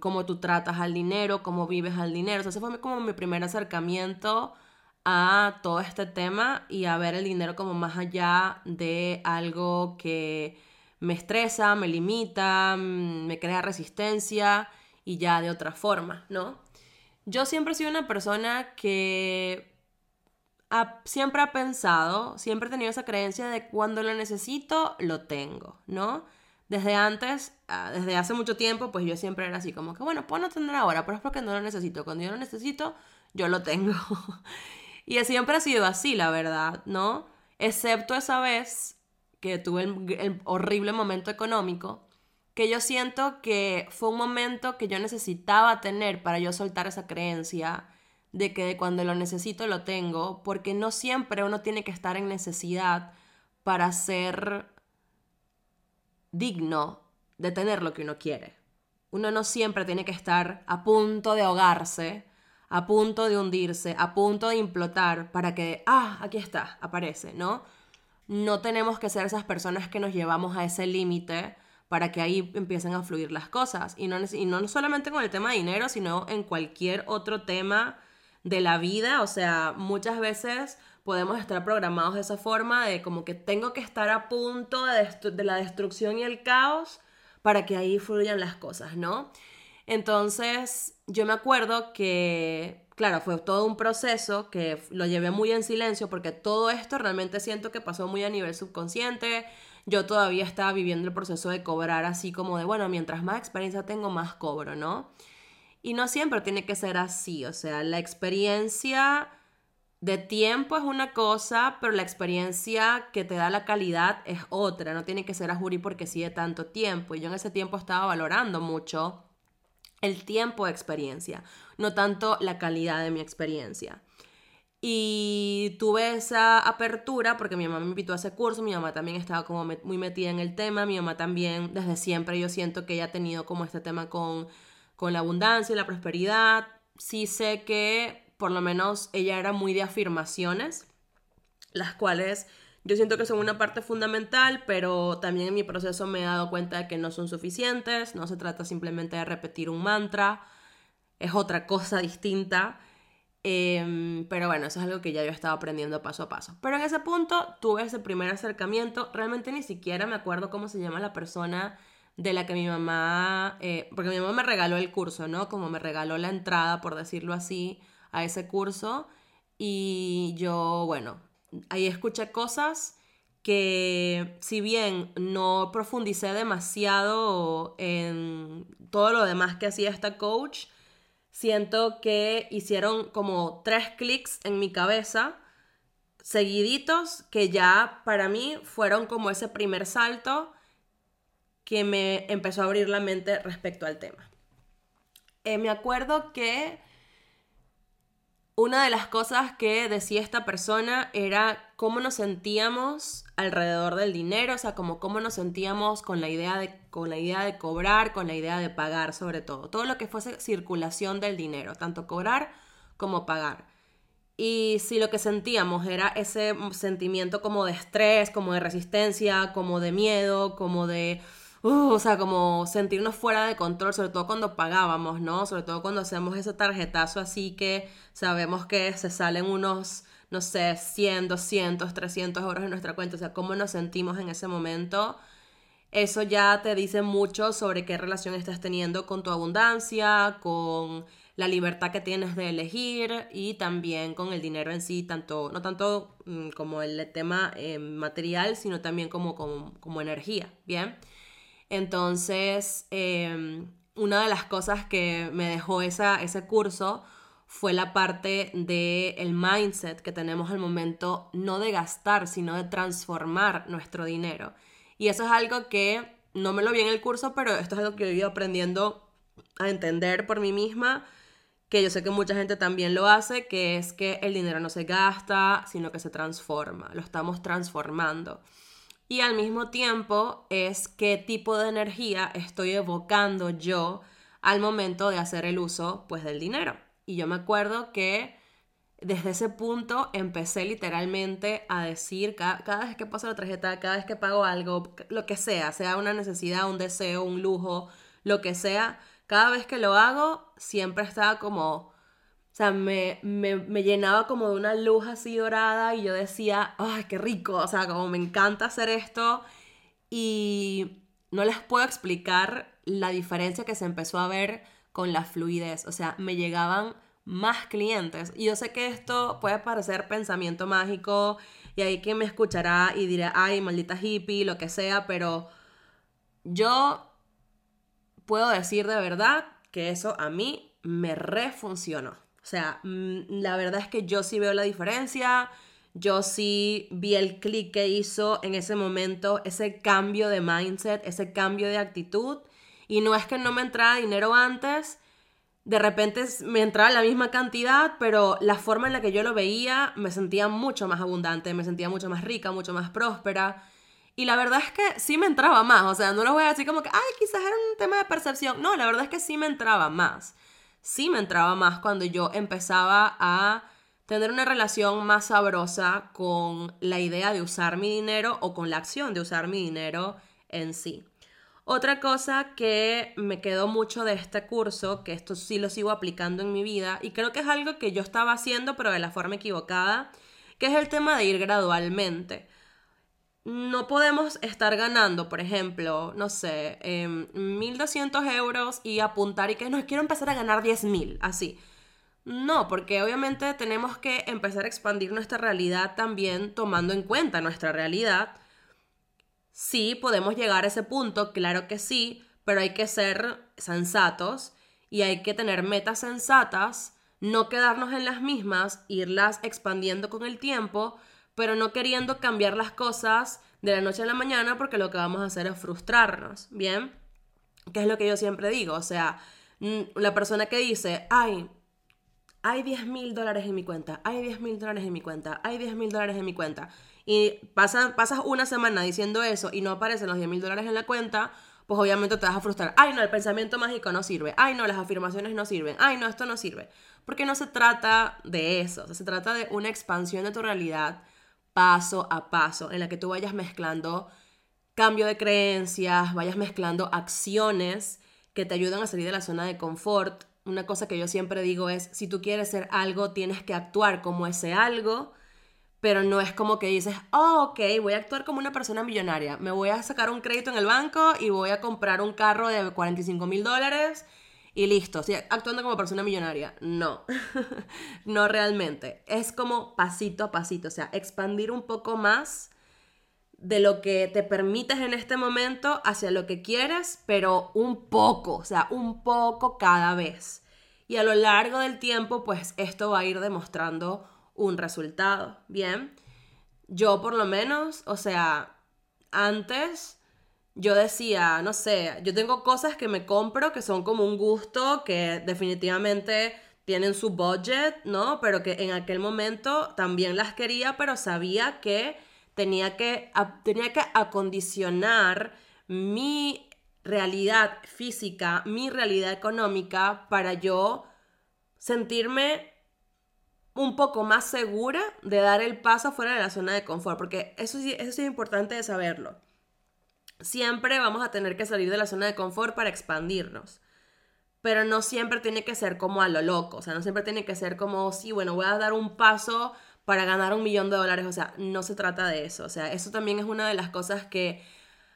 cómo tú tratas al dinero, cómo vives al dinero. O sea, ese fue como mi primer acercamiento a todo este tema y a ver el dinero como más allá de algo que me estresa, me limita, mm, me crea resistencia y ya de otra forma, ¿no? Yo siempre he sido una persona que siempre ha pensado, siempre he tenido esa creencia de cuando lo necesito, lo tengo, ¿no? Desde antes, ah, desde hace mucho tiempo, pues yo siempre era así como que, bueno, puedo no tener ahora, pero es porque no lo necesito. Cuando yo lo necesito, yo lo tengo. y siempre ha sido así, la verdad, ¿no? Excepto esa vez que tuve el horrible momento económico, que yo siento que fue un momento que yo necesitaba tener para yo soltar esa creencia de que cuando lo necesito lo tengo, porque no siempre uno tiene que estar en necesidad para ser digno de tener lo que uno quiere. Uno no siempre tiene que estar a punto de ahogarse, a punto de hundirse, a punto de implotar para que, ah, aquí está, aparece, ¿no? No tenemos que ser esas personas que nos llevamos a ese límite para que ahí empiecen a fluir las cosas. Y no, y no solamente con el tema de dinero, sino en cualquier otro tema de la vida. O sea, muchas veces podemos estar programados de esa forma, de como que tengo que estar a punto de, de la destrucción y el caos para que ahí fluyan las cosas, ¿no? Entonces, yo me acuerdo que, claro, fue todo un proceso que lo llevé muy en silencio porque todo esto realmente siento que pasó muy a nivel subconsciente yo todavía estaba viviendo el proceso de cobrar así como de, bueno, mientras más experiencia tengo, más cobro, ¿no? Y no siempre tiene que ser así, o sea, la experiencia de tiempo es una cosa, pero la experiencia que te da la calidad es otra, no tiene que ser a jury porque sigue tanto tiempo. Y yo en ese tiempo estaba valorando mucho el tiempo de experiencia, no tanto la calidad de mi experiencia. Y tuve esa apertura porque mi mamá me invitó a ese curso, mi mamá también estaba como muy metida en el tema, mi mamá también desde siempre yo siento que ella ha tenido como este tema con, con la abundancia y la prosperidad. Sí sé que por lo menos ella era muy de afirmaciones, las cuales yo siento que son una parte fundamental, pero también en mi proceso me he dado cuenta de que no son suficientes, no se trata simplemente de repetir un mantra, es otra cosa distinta. Em, pero bueno, eso es algo que ya yo estaba aprendiendo paso a paso. Pero en ese punto tuve ese primer acercamiento. Realmente ni siquiera me acuerdo cómo se llama la persona de la que mi mamá, eh, porque mi mamá me regaló el curso, ¿no? Como me regaló la entrada, por decirlo así, a ese curso. Y yo, bueno, ahí escuché cosas que si bien no profundicé demasiado en todo lo demás que hacía esta coach, siento que hicieron como tres clics en mi cabeza seguiditos que ya para mí fueron como ese primer salto que me empezó a abrir la mente respecto al tema. Eh, me acuerdo que una de las cosas que decía esta persona era cómo nos sentíamos alrededor del dinero, o sea, como cómo nos sentíamos con la idea de con la idea de cobrar, con la idea de pagar sobre todo, todo lo que fuese circulación del dinero, tanto cobrar como pagar. Y si lo que sentíamos era ese sentimiento como de estrés, como de resistencia, como de miedo, como de Uh, o sea, como sentirnos fuera de control, sobre todo cuando pagábamos, ¿no? Sobre todo cuando hacemos ese tarjetazo así que sabemos que se salen unos, no sé, 100, 200, 300 euros en nuestra cuenta, o sea, cómo nos sentimos en ese momento. Eso ya te dice mucho sobre qué relación estás teniendo con tu abundancia, con la libertad que tienes de elegir y también con el dinero en sí, tanto, no tanto mm, como el tema eh, material, sino también como, como, como energía, ¿bien? Entonces, em, una de las cosas que me dejó esa, ese curso fue la parte del el mindset que tenemos al momento, no de gastar, sino de transformar nuestro dinero. Y eso es algo que no me lo vi en el curso, pero esto es algo que he ido aprendiendo a entender por mí misma, que yo sé que mucha gente también lo hace, que es que el dinero no se gasta, sino que se transforma, lo estamos transformando y al mismo tiempo es qué tipo de energía estoy evocando yo al momento de hacer el uso pues del dinero. Y yo me acuerdo que desde ese punto empecé literalmente a decir cada, vez que paso la tarjeta, cada vez que pago algo, lo que sea, sea una necesidad, un deseo, un lujo, lo que sea, cada vez que lo hago siempre estaba como sea, me, llenaba como de una luz así dorada y yo decía, ¡ay, qué rico! O sea, como me encanta hacer esto. Y no les puedo explicar la diferencia que se empezó a ver con la fluidez. O sea, me llegaban más clientes. Y yo sé que esto puede parecer pensamiento mágico y ahí quien me escuchará y dirá, ay, maldita hippie, lo que sea, pero yo puedo decir de verdad que eso a mí me refuncionó. Sea, mm, la verdad es que yo sí veo la diferencia, yo sí vi el clic que hizo en ese momento, ese cambio de mindset, ese cambio de actitud. Y no es que no me entrara dinero antes, de repente me entraba la misma cantidad, pero la forma en la que yo lo veía me sentía mucho más abundante, me sentía mucho más rica, mucho más próspera. Y la verdad es que sí me entraba más, o sea, no lo voy a decir como que, ay, quizás era un tema de percepción. No, la verdad es que sí me entraba más sí me entraba más cuando yo empezaba a tener una relación más sabrosa con la idea de usar mi dinero o con la acción de usar mi dinero en sí. Otra cosa que me quedó mucho de este curso, que esto sí lo sigo aplicando en mi vida, y creo que es algo que yo estaba haciendo pero de la forma equivocada, que es el tema de ir gradualmente no podemos estar ganando, por ejemplo, no sé, 1.200 em, euros y apuntar y que no, quiero empezar a ganar 10.000, así. No, porque obviamente tenemos que empezar a expandir nuestra realidad también tomando en cuenta nuestra realidad. Sí, podemos llegar a ese punto, claro que sí, pero hay que ser sensatos y hay que tener metas sensatas, no quedarnos en las mismas, irlas expandiendo con el tiempo, pero no queriendo cambiar las cosas de la noche a la mañana porque lo que vamos a hacer es frustrarnos, ¿bien? Que es lo que yo siempre digo, o sea, la persona que dice, ay, hay 10 mil dólares en mi cuenta, hay 10 mil dólares en mi cuenta, hay 10 mil dólares en mi cuenta, y pasas, pasas una semana diciendo eso y no aparecen los 10 mil dólares en la cuenta, pues obviamente te vas a frustrar. Ay, no, el pensamiento mágico no sirve. Ay, no, las afirmaciones no sirven. Ay, no, esto no sirve. Porque no se trata de eso. se trata de una expansión de tu realidad paso a paso, en la que tú vayas mezclando cambio de creencias, vayas mezclando acciones que te ayudan a salir de la zona de confort. Una cosa que yo siempre digo es, si tú quieres ser algo, tienes que actuar como ese algo pero no es como que dices, oh, ok, voy a actuar como una persona millonaria, me voy a sacar un crédito en el banco y voy a comprar un carro de 45 mil dólares y listo, actuando como persona millonaria. No, no realmente. Es como pasito a pasito, o sea, expandir un poco más de lo que te permites en este momento hacia lo que quieres, pero un poco, o sea, un poco cada vez. Y a lo largo del tiempo, pues esto va a ir demostrando un resultado, ¿bien? Yo por lo menos, o sea, antes yo decía, no sé, yo tengo cosas que me compro que son como un gusto, que definitivamente tienen su budget, ¿no? Pero que en aquel momento también las quería, pero sabía que tenía que, tenía que acondicionar mi realidad física, mi realidad económica para yo sentirme un poco más segura de dar el paso fuera de la zona de confort, porque eso sí, eso sí es importante de saberlo. Siempre vamos a tener que salir de la zona de confort para expandirnos, pero no siempre tiene que ser como a lo loco, o sea, no siempre tiene que ser como, sí, bueno, voy a dar un paso para ganar un millón de dólares, o sea, no se trata de eso, o sea, eso también es una de las cosas que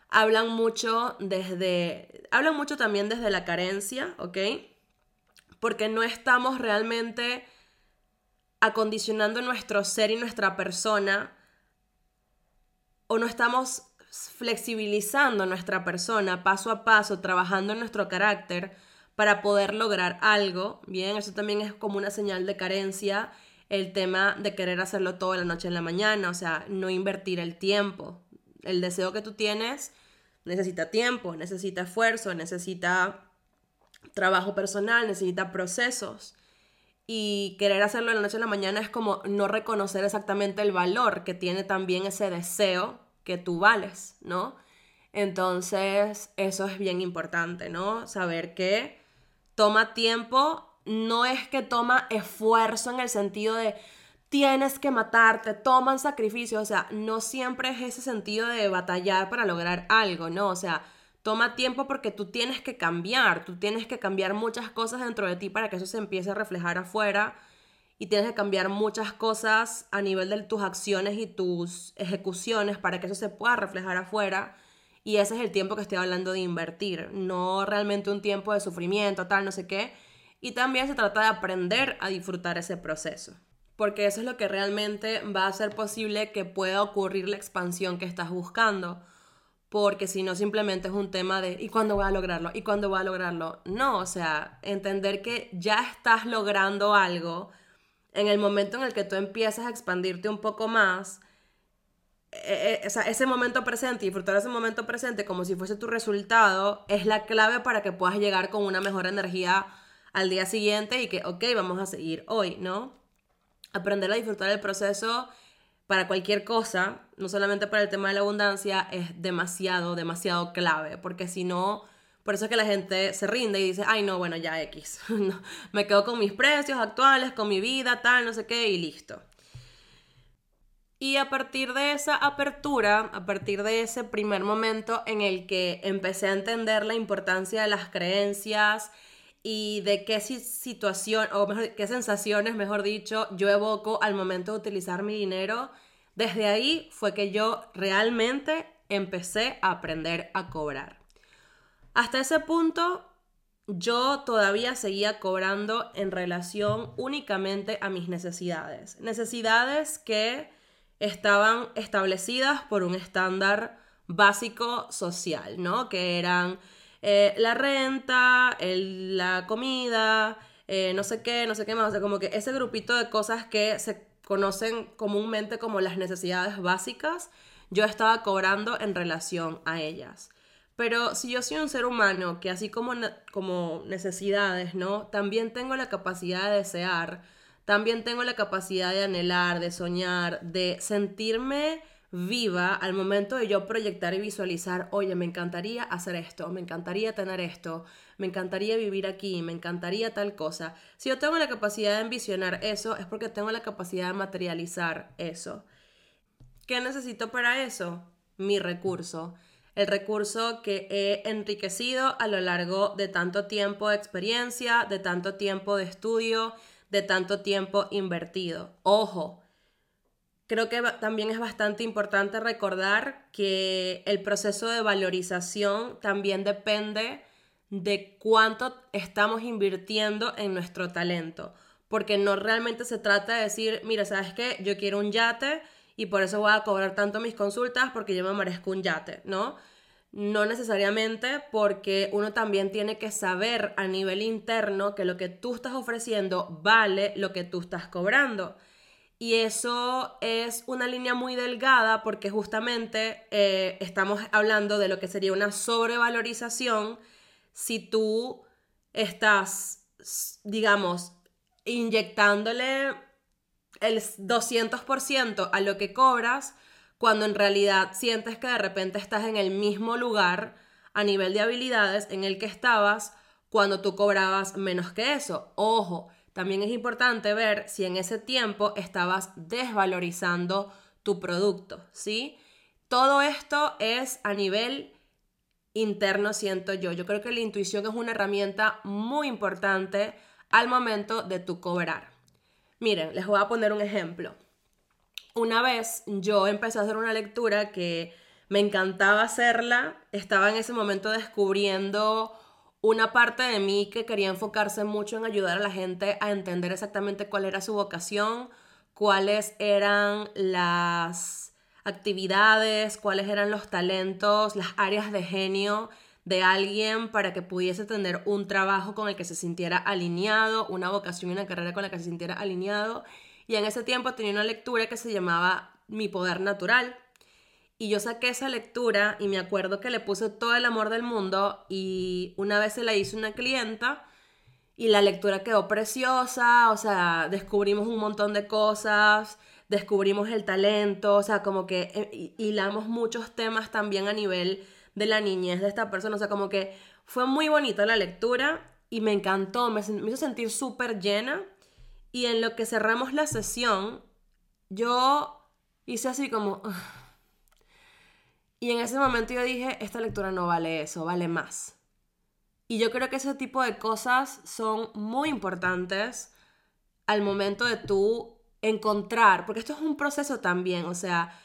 hablan mucho desde, hablan mucho también desde la carencia, ¿ok? Porque no estamos realmente acondicionando nuestro ser y nuestra persona o no estamos flexibilizando nuestra persona paso a paso, trabajando en nuestro carácter para poder lograr algo, bien, eso también es como una señal de carencia, el tema de querer hacerlo todo la noche en la mañana, o sea, no invertir el tiempo. El deseo que tú tienes necesita tiempo, necesita esfuerzo, necesita trabajo personal, necesita procesos y querer hacerlo de la noche a la mañana es como no reconocer exactamente el valor que tiene también ese deseo que tú vales, ¿no? Entonces, eso es bien importante, ¿no? Saber que toma tiempo, no es que toma esfuerzo en el sentido de tienes que matarte, toman sacrificio, o sea, no siempre es ese sentido de batallar para lograr algo, ¿no? O sea, toma tiempo porque tú tienes que cambiar, tú tienes que cambiar muchas cosas dentro de ti para que eso se empiece a reflejar afuera y tienes que cambiar muchas cosas a nivel de tus acciones y tus ejecuciones para que eso se pueda reflejar afuera. Y ese es el tiempo que estoy hablando de invertir, no realmente un tiempo de sufrimiento, tal, no sé qué. Y también se trata de aprender a disfrutar ese proceso, porque eso es lo que realmente va a hacer posible que pueda ocurrir la expansión que estás buscando porque si no simplemente es un tema de ¿y cuándo voy a lograrlo? ¿y cuándo voy a lograrlo? No, o sea, entender que ya estás logrando algo en el momento en el que tú empiezas a expandirte un poco más, e, e, o sea, ese momento presente, disfrutar ese momento presente como si fuese tu resultado, es la clave para que puedas llegar con una mejor energía al día siguiente y que, ok, vamos a seguir hoy, ¿no? Aprender a disfrutar el proceso para cualquier cosa, no solamente para el tema de la abundancia, es demasiado, demasiado clave, porque si no, por eso es que la gente se rinde y dice, ay no, bueno, ya X, me quedo con mis precios actuales, con mi vida, tal, no sé qué, y listo. Y a partir de esa apertura, a partir de ese primer momento en el que empecé a entender la importancia de las creencias y de qué situación, o qué sensaciones, mejor dicho, yo evoco al momento de utilizar mi dinero, desde ahí fue que yo realmente empecé a aprender a cobrar. Hasta ese punto yo todavía seguía cobrando en relación únicamente a mis necesidades. Necesidades que estaban establecidas por un estándar básico social, ¿no? Que eran eh, la renta, la comida, eh, no sé qué, no sé qué más. O sea, como que ese grupito de cosas que se conocen comúnmente como las necesidades básicas, yo estaba cobrando en relación a ellas. Pero si yo soy un ser humano que así como, como necesidades, ¿no? También tengo la capacidad de desear, también tengo la capacidad de anhelar, de soñar, de sentirme viva al momento de yo proyectar y visualizar, oye, me encantaría hacer esto, me encantaría tener esto, me encantaría vivir aquí, me encantaría tal cosa. Si yo tengo la capacidad de envisionar eso, es porque tengo la capacidad de materializar eso. ¿Qué necesito para eso? Mi recurso. El recurso que he enriquecido a lo largo de tanto tiempo de experiencia, de tanto tiempo de estudio, de tanto tiempo invertido. Ojo, creo que también es bastante importante recordar que el proceso de valorización también depende de cuánto estamos invirtiendo en nuestro talento. Porque no realmente se trata de decir, mira, ¿sabes qué? Yo quiero un yate y por eso voy a cobrar tanto mis consultas porque yo me merezco un yate, ¿no? No necesariamente porque uno también tiene que saber a nivel interno que lo que tú estás ofreciendo vale lo que tú estás cobrando. Y eso es una línea muy delgada porque justamente eh, estamos hablando de lo que sería una sobrevalorización si tú estás, digamos, inyectándole el 200% a lo que cobras cuando en realidad sientes que de repente estás en el mismo lugar a nivel de habilidades en el que estabas cuando tú cobrabas menos que eso. Ojo, también es importante ver si en ese tiempo estabas desvalorizando tu producto, ¿sí? Todo esto es a nivel interno, siento yo. Yo creo que la intuición es una herramienta muy importante al momento de tu cobrar. Miren, les voy a poner un ejemplo. Una vez yo empecé a hacer una lectura que me encantaba hacerla, estaba en ese momento descubriendo una parte de mí que quería enfocarse mucho en ayudar a la gente a entender exactamente cuál era su vocación, cuáles eran las actividades, cuáles eran los talentos, las áreas de genio de alguien para que pudiese tener un trabajo con el que se sintiera alineado, una vocación y una carrera con la que se sintiera alineado y en ese tiempo tenía una lectura que se llamaba Mi Poder Natural. Y yo saqué esa lectura y me acuerdo que le puse todo el amor del mundo y una vez se la hice una clienta y la lectura quedó preciosa, o sea, descubrimos un montón de cosas, descubrimos el talento, o sea, como que eh, hilamos muchos temas también a nivel de la niñez de esta persona, o sea, como que fue muy bonita la lectura y me encantó, me, hizo sentir súper llena. Y en lo que cerramos la sesión, yo hice así como... Y en ese momento yo dije, esta lectura no vale eso, vale más. Y yo creo que ese tipo de cosas son muy importantes al momento de tú encontrar, porque esto es un proceso también, o sea,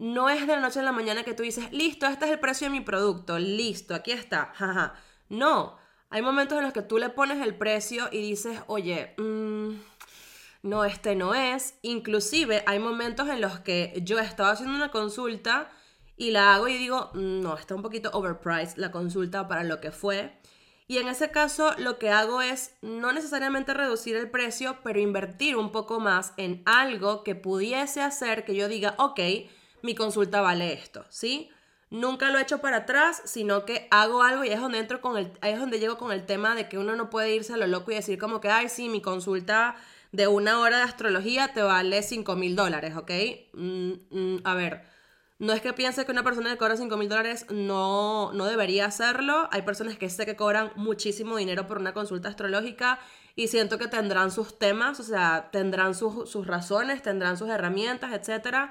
no es de la noche a la mañana que tú dices, listo, este es el precio de mi producto, listo, aquí está, jaja. No, hay momentos en los que tú le pones el precio y dices, oye, mmm, no, este no es. Inclusive hay momentos en los que yo estaba haciendo una consulta y la hago y digo, no, está un poquito overpriced la consulta para lo que fue. Y en ese caso lo que hago es no necesariamente reducir el precio, pero invertir un poco más en algo que pudiese hacer que yo diga, ok, mi consulta vale esto, ¿sí? Nunca lo he hecho para atrás, sino que hago algo y es donde entro con el, es donde llego con el tema de que uno no puede irse a lo loco y decir como que, ay, sí, mi consulta de una hora de astrología te vale 5 mil dólares, ¿ok? Mm, mm, a ver, no es que piense que una persona que cobra 5 mil dólares no, no debería hacerlo. Hay personas que sé que cobran muchísimo dinero por una consulta astrológica y siento que tendrán sus temas, o sea, tendrán sus, sus razones, tendrán sus herramientas, etc.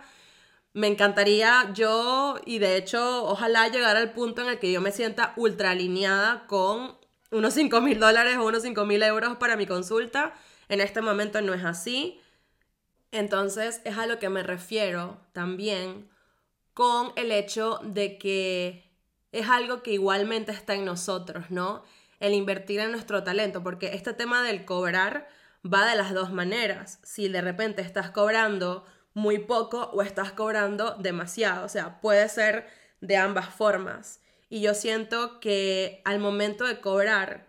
Me encantaría yo, y de hecho, ojalá llegar al punto en el que yo me sienta ultra alineada con unos 5 mil dólares o unos 5 mil euros para mi consulta en este momento no es así. Entonces es a lo que me refiero también con el hecho de que es algo que igualmente está en nosotros, ¿no? El invertir en nuestro talento, porque este tema del cobrar va de las dos maneras. Si de repente estás cobrando muy poco o estás cobrando demasiado, o sea, puede ser de ambas formas. Y yo siento que al momento de cobrar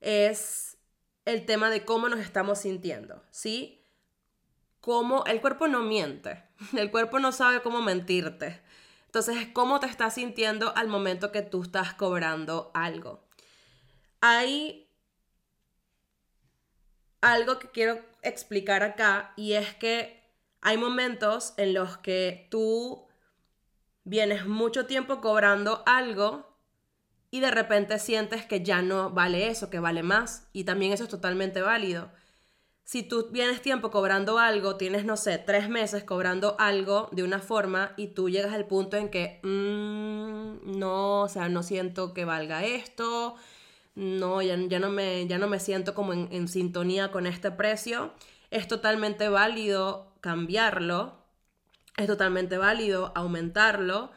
es el tema de cómo nos estamos sintiendo, ¿sí? Cómo el cuerpo no miente, el cuerpo no sabe cómo mentirte. Entonces, ¿cómo te estás sintiendo al momento que tú estás cobrando algo? Hay algo que quiero explicar acá y es que hay momentos en los que tú vienes mucho tiempo cobrando algo y de repente sientes que ya no vale eso, que vale más. Y también eso es totalmente válido si tú vienes tiempo cobrando algo, tienes, no sé, tres meses cobrando algo de una forma y tú llegas al punto en que, mm, no, o sea, no siento que valga esto, no, ya, no, me, ya no me siento como en, sintonía con este precio, es totalmente válido cambiarlo, es totalmente válido aumentarlo.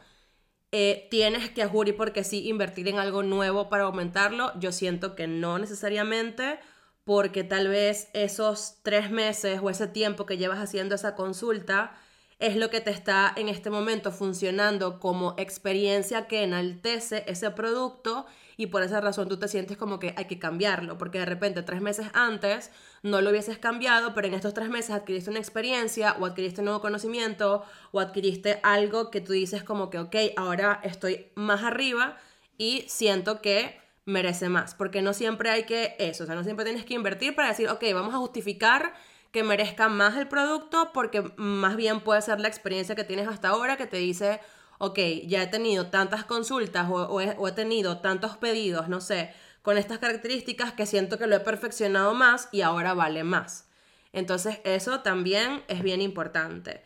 Eh, tienes que, a porque sí, invertir en algo nuevo para aumentarlo. Yo siento que no necesariamente porque tal vez esos tres meses o ese tiempo que llevas haciendo esa consulta es lo que te está en este momento funcionando como experiencia que enaltece ese producto y por esa razón tú te sientes como que hay que cambiarlo, porque de repente tres meses antes no lo hubieses cambiado, pero en estos tres meses adquiriste una experiencia o adquiriste un nuevo conocimiento o adquiriste algo que tú dices como que, ok, ahora estoy más arriba y siento que merece más, porque no siempre hay que eso, o sea, no siempre tienes que invertir para decir, ok, vamos a justificar que merezca más el producto, porque más bien puede ser la experiencia que tienes hasta ahora que te dice, ok, ya he tenido tantas consultas o, he, he tenido tantos pedidos, no sé, con estas características que siento que lo he perfeccionado más y ahora vale más. Entonces eso también es bien importante.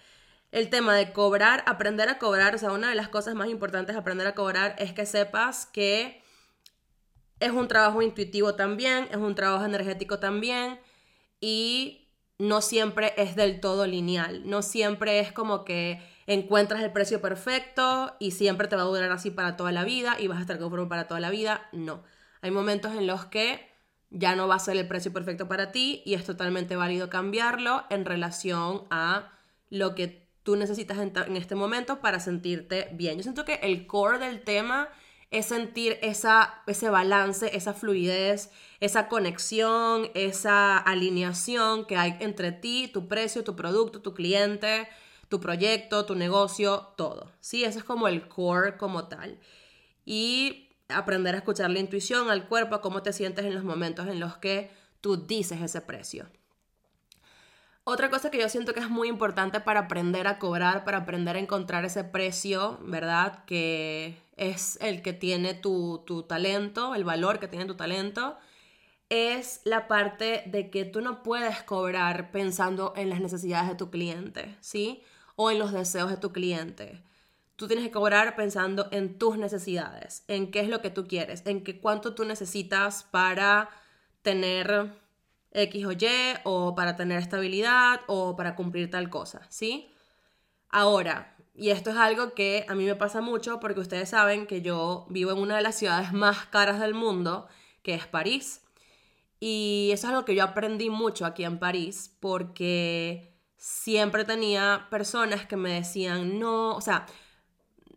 El tema de cobrar, aprender a cobrar, o sea, una de las cosas más importantes de aprender a cobrar es que sepas que es un trabajo intuitivo también, es un trabajo energético también y no siempre es del todo lineal, no siempre es como que encuentras el precio perfecto y siempre te va a durar así para toda la vida y vas a estar conforme para toda la vida, no. Hay momentos en los que ya no va a ser el precio perfecto para ti y es totalmente válido cambiarlo en relación a lo que tú necesitas en, este momento para sentirte bien. Yo siento que el core del tema es sentir esa, ese balance, esa fluidez, esa conexión, esa alineación que hay entre ti, tu precio, tu producto, tu cliente, tu proyecto, tu negocio, todo. Sí, es como el core como tal. Y aprender a escuchar la intuición, al cuerpo, cómo te sientes en los momentos en los que tú dices ese precio. Otra cosa que yo siento que es muy importante para aprender a cobrar, para aprender a encontrar ese precio, ¿verdad? Que es el que tiene tu, tu talento, el valor que tiene tu talento, es la parte de que tú no puedes cobrar pensando en las necesidades de tu cliente, ¿sí? O en los deseos de tu cliente. Tú tienes que cobrar pensando en tus necesidades, en qué es lo que tú quieres, en qué cuánto tú necesitas para tener X o Y, o para tener estabilidad, o para cumplir tal cosa, ¿sí? Ahora, y esto es algo que a mí me pasa mucho porque ustedes saben que yo vivo en una de las ciudades más caras del mundo, que es París. Y eso es algo que yo aprendí mucho aquí en París porque siempre tenía personas que me decían, no, o sea,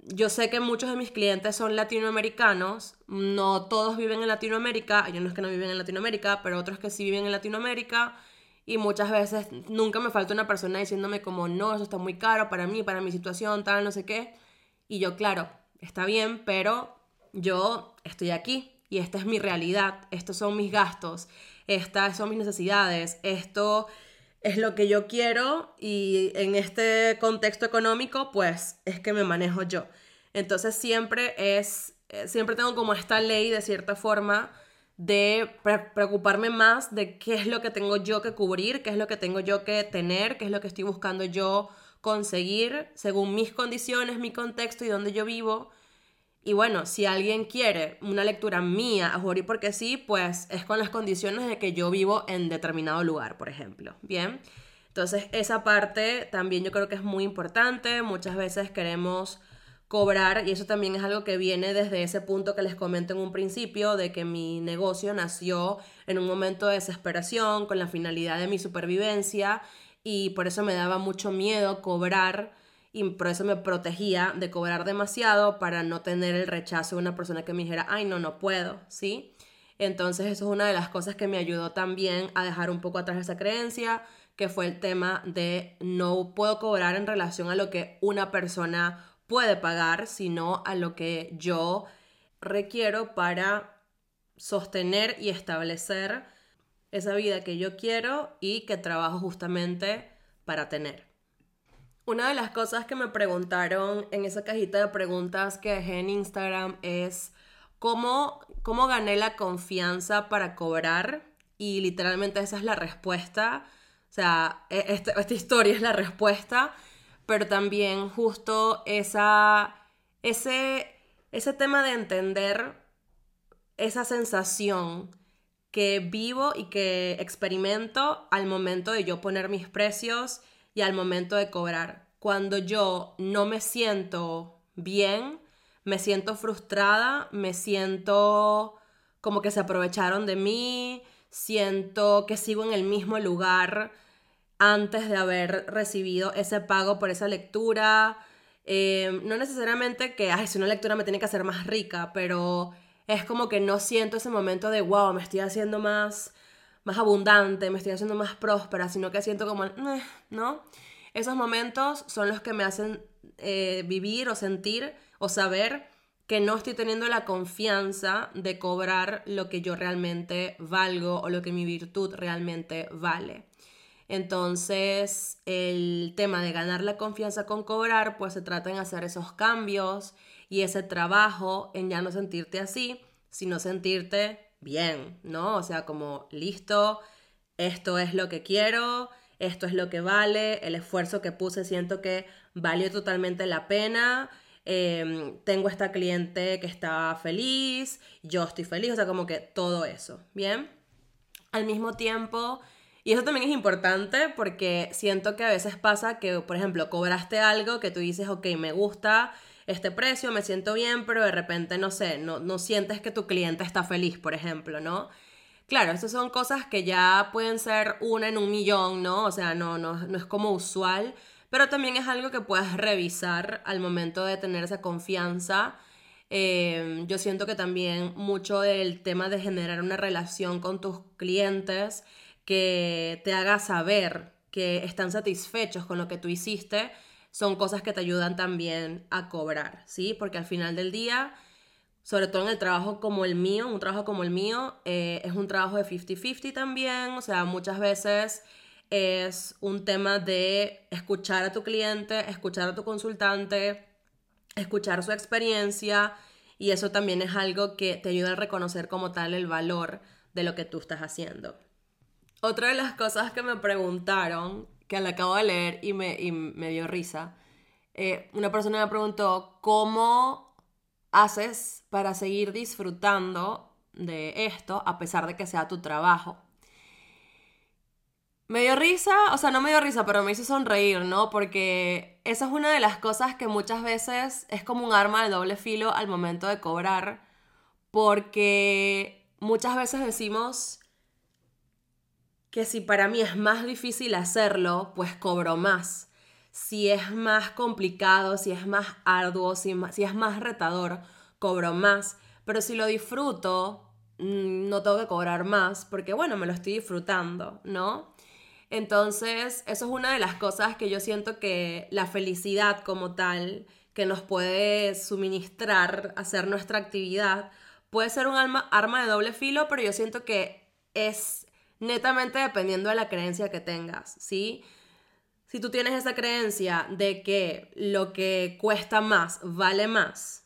yo sé que muchos de mis clientes son latinoamericanos, no todos viven en Latinoamérica, hay unos que no viven en Latinoamérica, pero otros que sí viven en Latinoamérica y muchas veces nunca me falta una persona diciéndome como, no, eso está muy caro para mí, para mi situación, tal, no sé qué. Y yo, claro, está bien, pero yo estoy aquí y esta es mi realidad, estos son mis gastos, estas son mis necesidades, esto es lo que yo quiero y en este contexto económico, pues es que me manejo yo. Entonces siempre es, eh, siempre tengo como esta ley de cierta forma de preocuparme más de qué es lo que tengo yo que cubrir, qué es lo que tengo yo que tener, qué es lo que estoy buscando yo conseguir según mis condiciones, mi contexto y donde yo vivo. Y bueno, si alguien quiere una lectura mía, a porque sí, pues es con las condiciones de que yo vivo en determinado lugar, por ejemplo. Bien. Entonces, esa parte también yo creo que es muy importante. Muchas veces queremos cobrar y eso también es algo que viene desde ese punto que les comento en un principio de que mi negocio nació en un momento de desesperación con la finalidad de mi supervivencia y por eso me daba mucho miedo cobrar y por eso me protegía de cobrar demasiado para no tener el rechazo de una persona que me dijera, ay, no, no puedo, ¿sí? Entonces eso es una de las cosas que me ayudó también a dejar un poco atrás esa creencia, que fue el tema de no puedo cobrar en relación a lo que una persona puede pagar, sino a lo que yo requiero para sostener y establecer esa vida que yo quiero y que trabajo justamente para tener. Una de las cosas que me preguntaron en esa cajita de preguntas que dejé en Instagram es cómo, cómo gané la confianza para cobrar y literalmente esa es la respuesta. O sea, e, este, esta, historia es la respuesta, pero también justo esa, ese, ese tema de entender esa sensación que vivo y que experimento al momento de yo poner mis precios y al momento de cobrar. Cuando yo no me siento bien, me siento frustrada, me siento como que se aprovecharon de mí, siento que sigo en el mismo lugar antes de haber recibido ese pago por esa lectura. Eh, no necesariamente que, ay, si una lectura me tiene que hacer más rica, pero es como que no siento ese momento de, wow, me estoy haciendo más más abundante, me estoy haciendo más próspera, sino que siento como, ¿no? Esos momentos son los que me hacen eh, vivir o sentir o saber que no estoy teniendo la confianza de cobrar lo que yo realmente valgo o lo que mi virtud realmente vale. Entonces, el tema de ganar la confianza con cobrar, pues se trata en hacer esos cambios y ese trabajo en ya no sentirte así, sino sentirte bien, ¿no? O sea, como listo, esto es lo que quiero, esto es lo que vale, el esfuerzo que puse siento que valió totalmente la pena, em, tengo esta cliente que está feliz, yo estoy feliz, o sea, como que todo eso, ¿bien? Al mismo tiempo, y eso también es importante porque siento que a veces pasa que, por ejemplo, cobraste algo que tú dices, ok, me gusta, este precio, me siento bien, pero de repente, no sé, no, no sientes que tu cliente está feliz, por ejemplo, ¿no? Claro, estas son cosas que ya pueden ser una en un millón, ¿no? O sea, no, no, no es como usual, pero también es algo que puedes revisar al momento de tener esa confianza. Em, yo siento que también mucho del tema de generar una relación con tus clientes que te haga saber que están satisfechos con lo que tú hiciste, son cosas que te ayudan también a cobrar, ¿sí? Porque al final del día, sobre todo en el trabajo como el mío, un trabajo como el mío, eh, es un trabajo de 50-50 también, o sea, muchas veces es un tema de escuchar a tu cliente, escuchar a tu consultante, escuchar su experiencia y eso también es algo que te ayuda a reconocer como tal el valor de lo que tú estás haciendo. Otra de las cosas que me preguntaron que la acabo de leer y me, me dio risa. Eh, una persona me preguntó, ¿cómo haces para seguir disfrutando de esto a pesar de que sea tu trabajo? Me dio risa, o sea, no me dio risa, pero me hizo sonreír, ¿no? Porque esa es una de las cosas que muchas veces es como un arma de doble filo al momento de cobrar, porque muchas veces decimos, que si para mí es más difícil hacerlo, pues cobro más. Si es más complicado, si es más arduo, si, es más retador, cobro más. Pero si lo disfruto, mm, no tengo que cobrar más, porque bueno, me lo estoy disfrutando, ¿no? Entonces, eso es una de las cosas que yo siento que la felicidad como tal, que nos puede suministrar hacer nuestra actividad, puede ser un arma de doble filo, pero yo siento que es netamente dependiendo de la creencia que tengas, ¿sí? Si tú tienes esa creencia de que lo que cuesta más vale más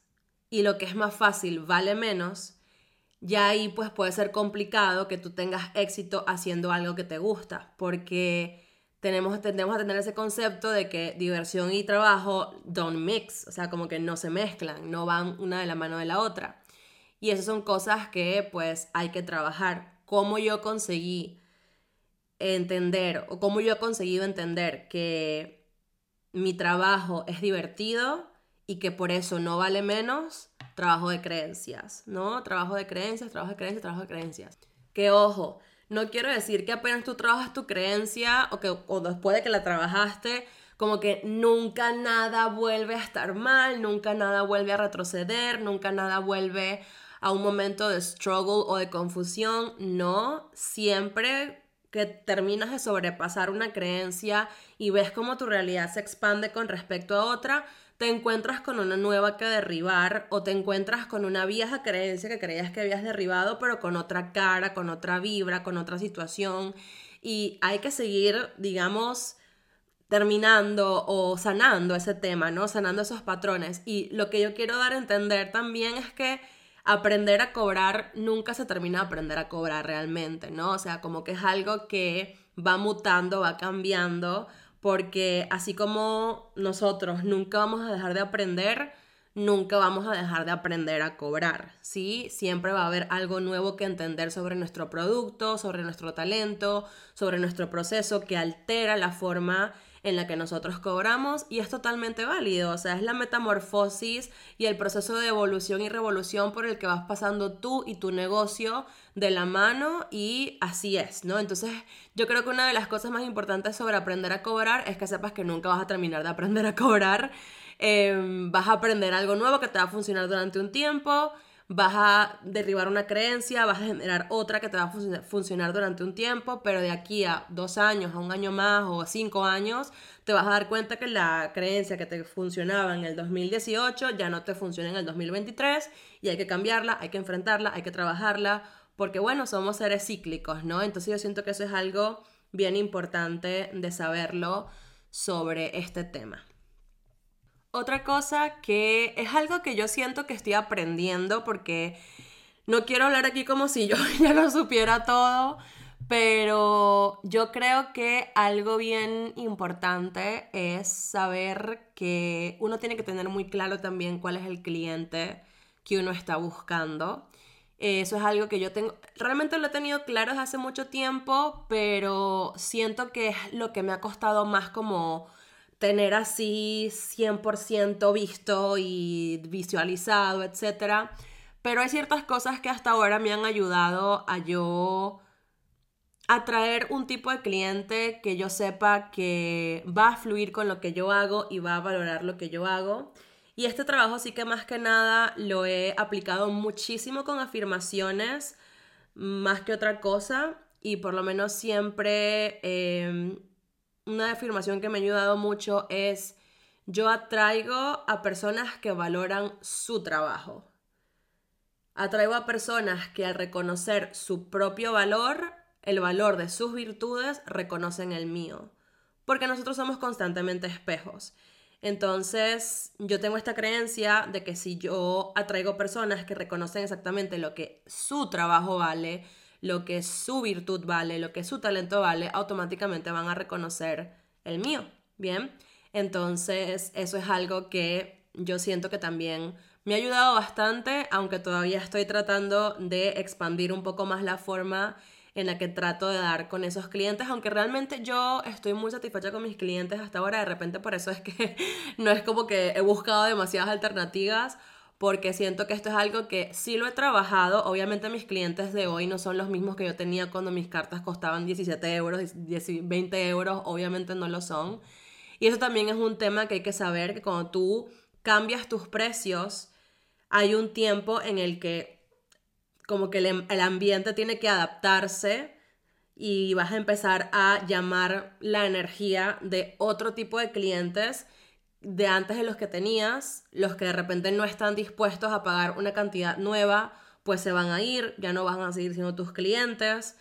y lo que es más fácil vale menos, ya ahí pues puede ser complicado que tú tengas éxito haciendo algo que te gusta, porque tenemos, tendemos a tener ese concepto de que diversión y trabajo don't mix, o sea, como que no se mezclan, no van una de la mano de la otra. Y esas son cosas que pues hay que trabajar cómo yo conseguí entender o cómo yo he conseguido entender que mi trabajo es divertido y que por eso no vale menos trabajo de creencias, ¿no? Trabajo de creencias, trabajo de creencias, trabajo de creencias. Que ojo, no quiero decir que apenas tú trabajas tu creencia o que o después de que la trabajaste, como que nunca nada vuelve a estar mal, nunca nada vuelve a retroceder, nunca nada vuelve a un momento de struggle o de confusión, no, siempre que terminas de sobrepasar una creencia y ves cómo tu realidad se expande con respecto a otra, te encuentras con una nueva que derribar o te encuentras con una vieja creencia que creías que habías derribado, pero con otra cara, con otra vibra, con otra situación. Y hay que seguir, digamos, terminando o sanando ese tema, ¿no? Sanando esos patrones. Y lo que yo quiero dar a entender también es que aprender a cobrar nunca se termina de aprender a cobrar realmente, ¿no? O sea, como que es algo que va mutando, va cambiando porque así como nosotros nunca vamos a dejar de aprender, nunca vamos a dejar de aprender a cobrar, ¿sí? Siempre va a haber algo nuevo que entender sobre nuestro producto, sobre nuestro talento, sobre nuestro proceso que altera la forma en la que nosotros cobramos y es totalmente válido, o sea, es la metamorfosis y el proceso de evolución y revolución por el que vas pasando tú y tu negocio de la mano y así es, ¿no? Entonces yo creo que una de las cosas más importantes sobre aprender a cobrar es que sepas que nunca vas a terminar de aprender a cobrar, em, vas a aprender algo nuevo que te va a funcionar durante un tiempo vas a derribar una creencia, vas a generar otra que te va a funcionar durante un tiempo, pero de aquí a dos años, a un año más o a cinco años, te vas a dar cuenta que la creencia que te funcionaba en el 2018 ya no te funciona en el 2023 y hay que cambiarla, hay que enfrentarla, hay que trabajarla, porque bueno, somos seres cíclicos, ¿no? Entonces yo siento que eso es algo bien importante de saberlo sobre este tema. Otra cosa que es algo que yo siento que estoy aprendiendo porque no quiero hablar aquí como si yo ya lo supiera todo, pero yo creo que algo bien importante es saber que uno tiene que tener muy claro también cuál es el cliente que uno está buscando. Eso es algo que yo tengo, realmente lo he tenido claro desde hace mucho tiempo, pero siento que es lo que me ha costado más como tener así 100% visto y visualizado, etc. Pero hay ciertas cosas que hasta ahora me han ayudado a yo atraer un tipo de cliente que yo sepa que va a fluir con lo que yo hago y va a valorar lo que yo hago. Y este trabajo sí que más que nada lo he aplicado muchísimo con afirmaciones, más que otra cosa. Y por lo menos siempre em, una afirmación que me ha ayudado mucho es yo atraigo a personas que valoran su trabajo. Atraigo a personas que al reconocer su propio valor, el valor de sus virtudes, reconocen el mío. Porque nosotros somos constantemente espejos. Entonces, yo tengo esta creencia de que si yo atraigo personas que reconocen exactamente lo que su trabajo vale, lo que su virtud vale, lo que su talento vale, automáticamente van a reconocer el mío. Bien, entonces eso es algo que yo siento que también me ha ayudado bastante, aunque todavía estoy tratando de expandir un poco más la forma en la que trato de dar con esos clientes, aunque realmente yo estoy muy satisfecha con mis clientes hasta ahora, de repente por eso es que no es como que he buscado demasiadas alternativas porque siento que esto es algo que sí lo he trabajado. Obviamente mis clientes de hoy no son los mismos que yo tenía cuando mis cartas costaban 17 euros, 20 euros, obviamente no lo son. Y eso también es un tema que hay que saber, que cuando tú cambias tus precios, hay un tiempo en el que como que el, el ambiente tiene que adaptarse y vas a empezar a llamar la energía de otro tipo de clientes de antes de los que tenías, los que de repente no están dispuestos a pagar una cantidad nueva, pues se van a ir, ya no van a seguir siendo tus clientes.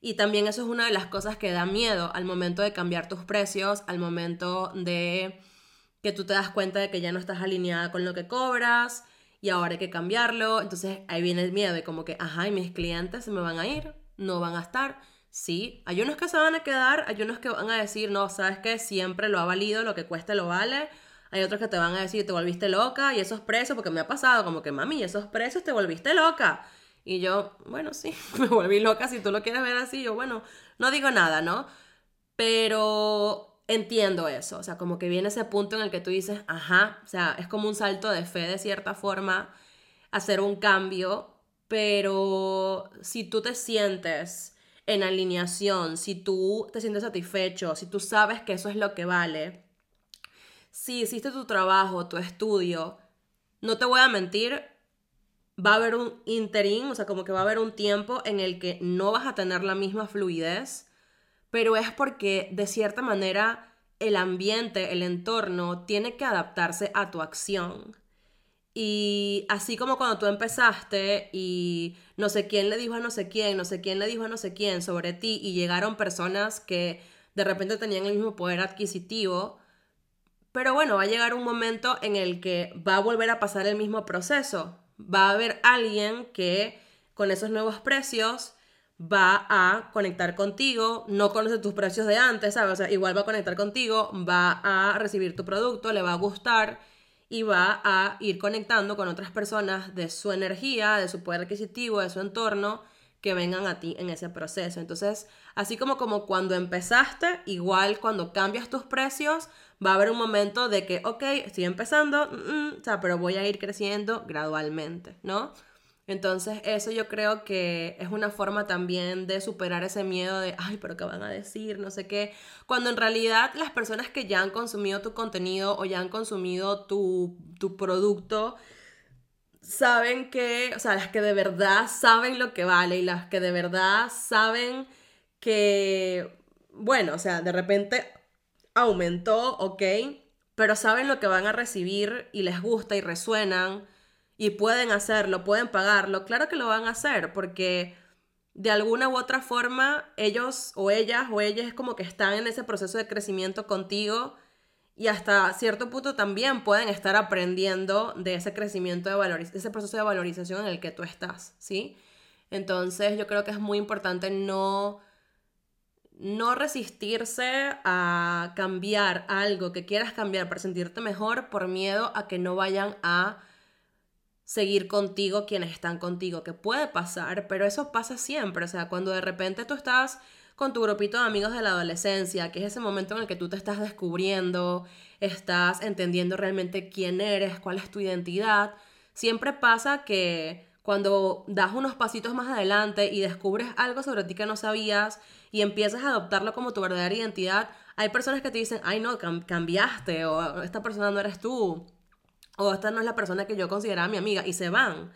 Y también eso es una de las cosas que da miedo al momento de cambiar tus precios, al momento de que tú te das cuenta de que ya no estás alineada con lo que cobras y ahora hay que cambiarlo. Entonces ahí viene el miedo de como que, ajá, y mis clientes se me van a ir, no van a estar. Sí, hay unos que se van a quedar, hay unos que van a decir, no, sabes que siempre lo ha valido, lo que cueste lo vale. Hay otros que te van a decir, te volviste loca y esos precios, porque me ha pasado como que, mami, esos precios te volviste loca. Y yo, bueno, sí, me volví loca, si tú lo quieres ver así, yo, bueno, no digo nada, ¿no? Pero entiendo eso, o sea, como que viene ese punto en el que tú dices, ajá, o sea, es como un salto de fe de cierta forma, hacer un cambio, pero si tú te sientes en alineación, si tú te sientes satisfecho, si tú sabes que eso es lo que vale, si hiciste tu trabajo, tu estudio, no te voy a mentir, va a haber un interín, o sea, como que va a haber un tiempo en el que no vas a tener la misma fluidez, pero es porque de cierta manera el ambiente, el entorno, tiene que adaptarse a tu acción. Y así como cuando tú empezaste y no sé quién le dijo a no sé quién, no sé quién le dijo a no sé quién sobre ti y llegaron personas que de repente tenían el mismo poder adquisitivo, pero bueno, va a llegar un momento en el que va a volver a pasar el mismo proceso. Va a haber alguien que con esos nuevos precios va a conectar contigo, no conoce tus precios de antes, ¿sabes? O sea, igual va a conectar contigo, va a recibir tu producto, le va a gustar y va a ir conectando con otras personas de su energía, de su poder adquisitivo, de su entorno, que vengan a ti en ese proceso. Entonces, así como, como cuando empezaste, igual cuando cambias tus precios, va a haber un momento de que, ok, estoy empezando, mm, mm, o sea, pero voy a ir creciendo gradualmente, ¿no? Entonces eso yo creo que es una forma también de superar ese miedo de, ay, pero ¿qué van a decir? No sé qué. Cuando en realidad las personas que ya han consumido tu contenido o ya han consumido tu, tu producto, saben que, o sea, las que de verdad saben lo que vale y las que de verdad saben que, bueno, o sea, de repente aumentó, ok, pero saben lo que van a recibir y les gusta y resuenan y pueden hacerlo, pueden pagarlo, claro que lo van a hacer porque de alguna u otra forma ellos o ellas o ellas como que están en ese proceso de crecimiento contigo y hasta cierto punto también pueden estar aprendiendo de ese crecimiento de valorización, ese proceso de valorización en el que tú estás, ¿sí? Entonces yo creo que es muy importante no no resistirse a cambiar algo que quieras cambiar para sentirte mejor por miedo a que no vayan a seguir contigo quienes están contigo, que puede pasar, pero eso pasa siempre, o sea, cuando de repente tú estás con tu grupito de amigos de la adolescencia, que es ese momento en el que tú te estás descubriendo, estás entendiendo realmente quién eres, cuál es tu identidad, siempre pasa que cuando das unos pasitos más adelante y descubres algo sobre ti que no sabías y empiezas a adoptarlo como tu verdadera identidad, hay personas que te dicen, ay no, cambiaste o esta persona no eres tú o esta no es la persona que yo consideraba mi amiga y se van.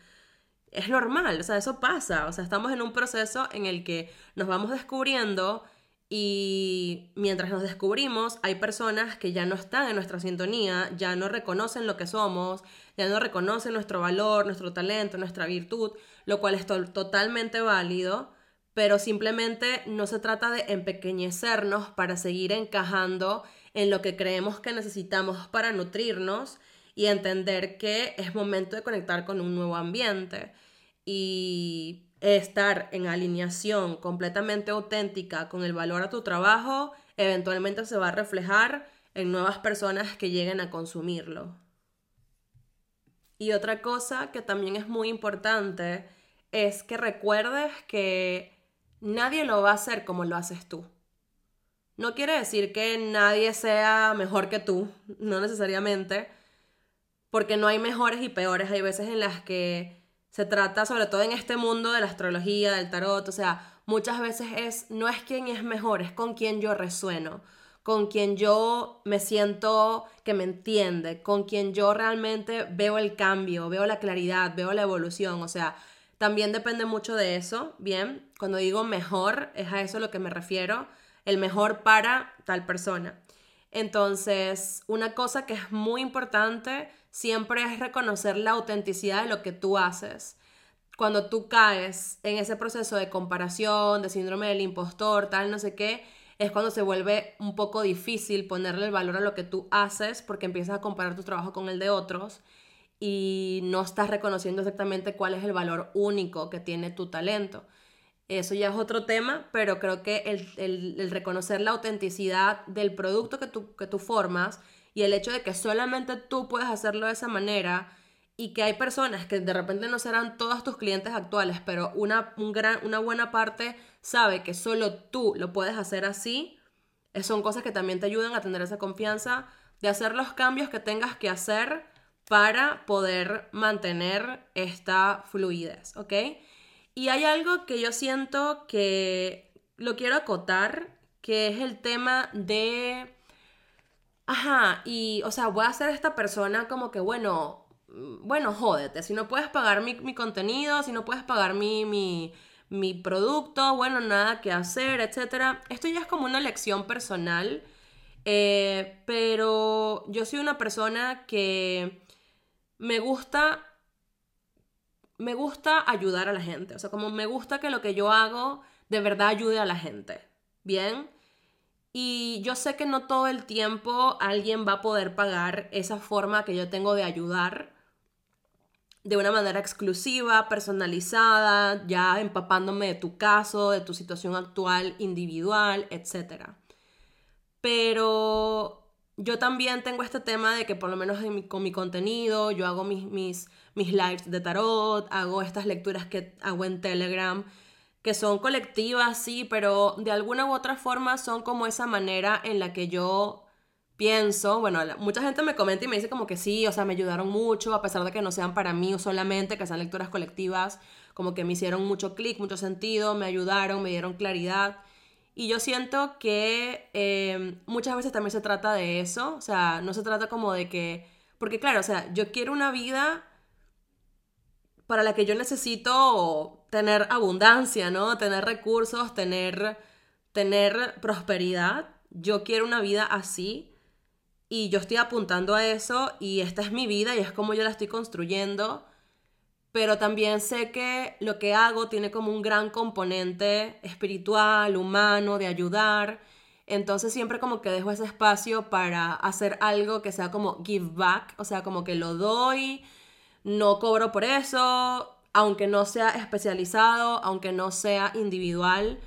Es normal, o sea, eso pasa, o sea, estamos en un proceso en el que nos vamos descubriendo y mientras nos descubrimos hay personas que ya no están en nuestra sintonía, ya no reconocen lo que somos, ya no reconocen nuestro valor, nuestro talento, nuestra virtud, lo cual es totalmente válido, pero simplemente no se trata de empequeñecernos para seguir encajando en lo que creemos que necesitamos para nutrirnos, y entender que es momento de conectar con un nuevo ambiente y estar en alineación completamente auténtica con el valor a tu trabajo, eventualmente se va a reflejar en nuevas personas que lleguen a consumirlo. Y otra cosa que también es muy importante es que recuerdes que nadie lo va a hacer como lo haces tú. No quiere decir que nadie sea mejor que tú, no necesariamente, porque no hay mejores y peores, hay veces en las que se trata, sobre todo en este mundo de la astrología, del tarot, o sea, muchas veces es, no es quién es mejor, es con quien yo resueno, con quien yo me siento que me entiende, con quien yo realmente veo el cambio, veo la claridad, veo la evolución, o sea, también depende mucho de eso, ¿bien? Cuando digo mejor, es a eso lo que me refiero, el mejor para tal persona. Entonces, una cosa que es muy importante siempre es reconocer la autenticidad de lo que tú haces. Cuando tú caes en ese proceso de comparación, de síndrome del impostor, tal, no sé qué, es cuando se vuelve un poco difícil ponerle el valor a lo que tú haces porque empiezas a comparar tu trabajo con el de otros y no estás reconociendo exactamente cuál es el valor único que tiene tu talento. Eso ya es otro tema, pero creo que el, reconocer la autenticidad del producto que tú, que tú formas y el hecho de que solamente tú puedes hacerlo de esa manera y que hay personas que de repente no serán todos tus clientes actuales, pero una, gran, una buena parte sabe que solo tú lo puedes hacer así, son cosas que también te ayudan a tener esa confianza de hacer los cambios que tengas que hacer para poder mantener esta fluidez, ¿ok? Y hay algo que yo siento que lo quiero acotar, que es el tema de ajá, y, o sea, voy a ser esta persona como que, bueno, mm, bueno, jódete, si no puedes pagar mi, mi contenido, si no puedes pagar mi, mi, mi producto, bueno, nada que hacer, etc. Esto ya es como una lección personal, eh, pero yo soy una persona que me gusta me gusta ayudar a la gente, o sea, como me gusta que lo que yo hago de verdad ayude a la gente, ¿bien? Y yo sé que no todo el tiempo alguien va a poder pagar esa forma que yo tengo de ayudar de una manera exclusiva, personalizada, ya empapándome de tu caso, de tu situación actual, individual, etc. Pero yo también tengo este tema de que por lo menos con mi contenido, yo hago mis, mis, mis lives de tarot, hago estas lecturas que hago en Telegram, que son colectivas, sí, pero de alguna u otra forma son como esa manera en la que yo pienso, bueno, mucha gente me comenta y me dice como que sí, o sea, me ayudaron mucho, a pesar de que no sean para mí solamente, que sean lecturas colectivas, como que me hicieron mucho clic, mucho sentido, me ayudaron, me dieron claridad. Y yo siento que eh, muchas veces también se trata de eso, o sea, no se trata como de que, porque claro, o sea, yo quiero una vida para la que yo necesito tener abundancia, ¿no? Tener recursos, tener, tener prosperidad. Yo quiero una vida así, y yo estoy apuntando a eso y esta es mi vida y es como yo la estoy construyendo. Pero también sé que lo que hago tiene como un gran componente espiritual, humano, de ayudar. Entonces siempre como que dejo ese espacio para hacer algo que sea como give back, o sea, como que lo doy, no cobro por eso, aunque no sea especializado, aunque no sea individual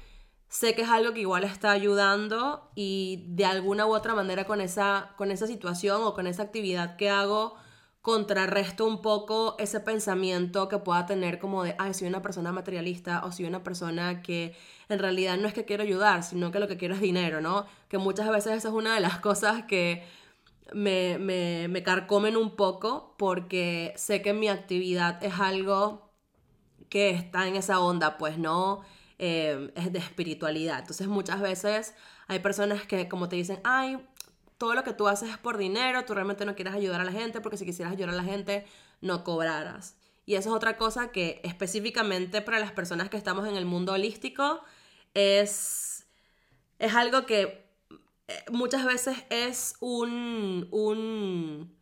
sé que es algo que igual está ayudando y de alguna u otra manera con esa, con esa situación o con esa actividad que hago contrarresto un poco ese pensamiento que pueda tener como de, ay, soy una persona materialista o soy una persona que en realidad no es que quiero ayudar, sino que lo que quiero es dinero, ¿no? Que muchas veces esa es una de las cosas que me, me, me carcomen un poco porque sé que mi actividad es algo que está en esa onda, pues no Em, es de espiritualidad. Entonces muchas veces hay personas que como te dicen, ay, todo lo que tú haces es por dinero, tú realmente no quieres ayudar a la gente porque si quisieras ayudar a la gente no cobraras. Y eso es otra cosa que específicamente para las personas que estamos en el mundo holístico es, es algo que muchas veces es un, un,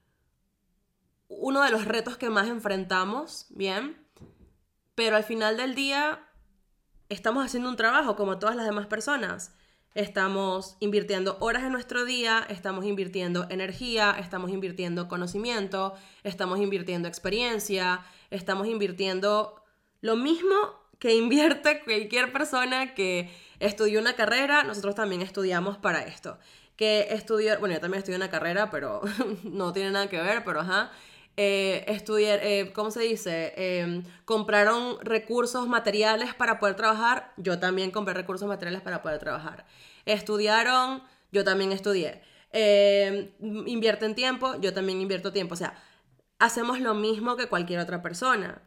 uno de los retos que más enfrentamos, ¿bien? Pero al final del día estamos haciendo un trabajo como todas las demás personas. Estamos invirtiendo horas en nuestro día, estamos invirtiendo energía, estamos invirtiendo conocimiento, estamos invirtiendo experiencia, estamos invirtiendo lo mismo que invierte cualquier persona que estudió una carrera, nosotros también estudiamos para esto. Que estudió, bueno, yo también estudié una carrera, pero no tiene nada que ver, pero ajá eh, estudiar, eh, ¿cómo se dice? Em, compraron recursos materiales para poder trabajar, yo también compré recursos materiales para poder trabajar. Estudiaron, yo también estudié. Eh, invierten tiempo, yo también invierto tiempo. O sea, hacemos lo mismo que cualquier otra persona.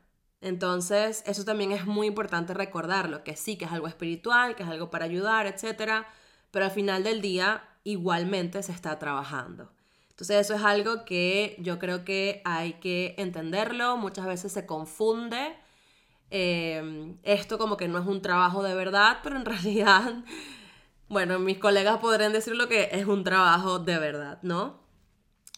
Entonces, eso también es muy importante recordarlo, que sí, que es algo espiritual, que es algo para ayudar, etc. Pero al final del día, igualmente se está trabajando. Entonces eso es algo que yo creo que hay que entenderlo, muchas veces se confunde. Em, esto como que no es un trabajo de verdad, pero en realidad, bueno, mis colegas podrían decir lo que es un trabajo de verdad, ¿no?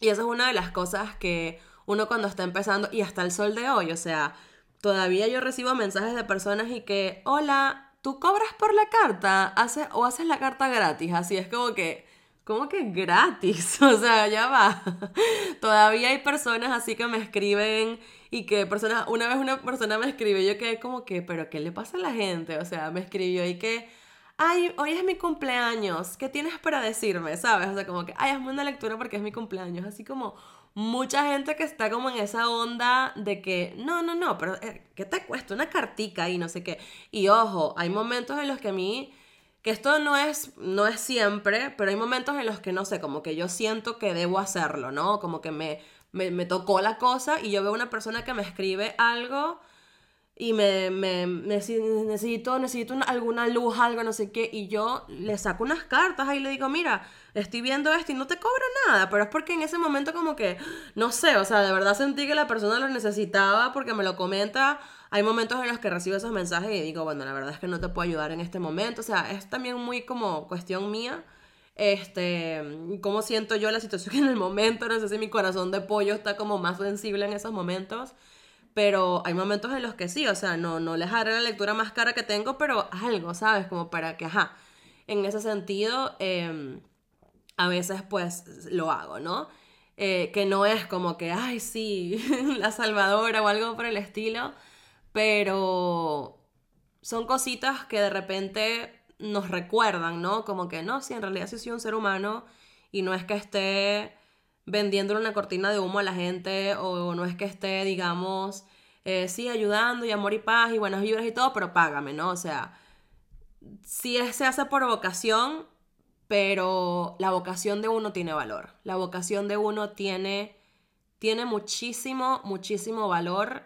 Y eso es una de las cosas que uno cuando está empezando, y hasta el sol de hoy, o sea, todavía yo recibo mensajes de personas y que, hola, ¿tú cobras por la carta? ¿Hace, ¿O haces la carta gratis? Así es como que ¿Cómo que gratis? O sea, ya va. Todavía hay personas así que me escriben y que personas, una vez una persona me escribió, yo quedé como que, pero ¿qué le pasa a la gente? O sea, me escribió y que, ay, hoy es mi cumpleaños, ¿qué tienes para decirme? ¿Sabes? O sea, como que, ay, hazme una lectura porque es mi cumpleaños. Así como mucha gente que está como en esa onda de que, no, no, no, pero eh, ¿qué te cuesta? Una cartica y no sé qué. Y ojo, hay momentos en los que a mí que esto no es, no es siempre, pero hay momentos en los que no sé, como que yo siento que debo hacerlo, ¿no? Como que me, me, tocó la cosa y yo veo una persona que me escribe algo y me, me, necesito, necesito alguna luz, algo, no sé qué, y yo le saco unas cartas ahí y le digo, mira, estoy viendo esto y no te cobro nada, pero es porque en ese momento como que, no sé, o sea, de verdad sentí que la persona lo necesitaba porque me lo comenta. Hay momentos en los que recibo esos mensajes y digo, bueno, la verdad es que no te puedo ayudar en este momento, o sea, es también muy como cuestión mía. Este, cómo siento yo la situación en el momento, no sé si mi corazón de pollo está como más sensible en esos momentos pero hay momentos en los que sí, o sea, no, no les haré la lectura más cara que tengo, pero algo, ¿sabes? Como para que, ajá, en ese sentido, em, a veces pues lo hago, ¿no? Eh, que no es como que, ay, sí, la salvadora o algo por el estilo, pero son cositas que de repente nos recuerdan, ¿no? Como que no, sí, en realidad sí soy un ser humano y no es que esté vendiéndole una cortina de humo a la gente o no es que esté, digamos, eh, sí, ayudando y amor y paz y buenas vibras y todo, pero págame, ¿no? O sea, sí se hace por vocación, pero la vocación de uno tiene valor. La vocación de uno tiene, tiene muchísimo, muchísimo valor,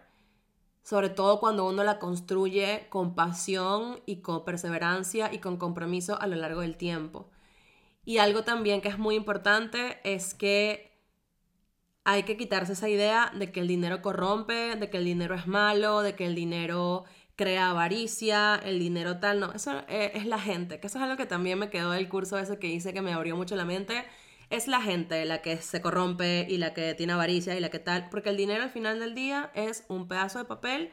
sobre todo cuando uno la construye con pasión y con perseverancia y con compromiso a lo largo del tiempo. Y algo también que es muy importante es que hay que quitarse esa idea de que el dinero corrompe, de que el dinero es malo, de que el dinero crea avaricia, el dinero tal, no, eso eh, es la gente, que eso es algo que también me quedó del curso ese que hice que me abrió mucho la mente, es la gente la que se corrompe y la que tiene avaricia y la que tal, porque el dinero al final del día es un pedazo de papel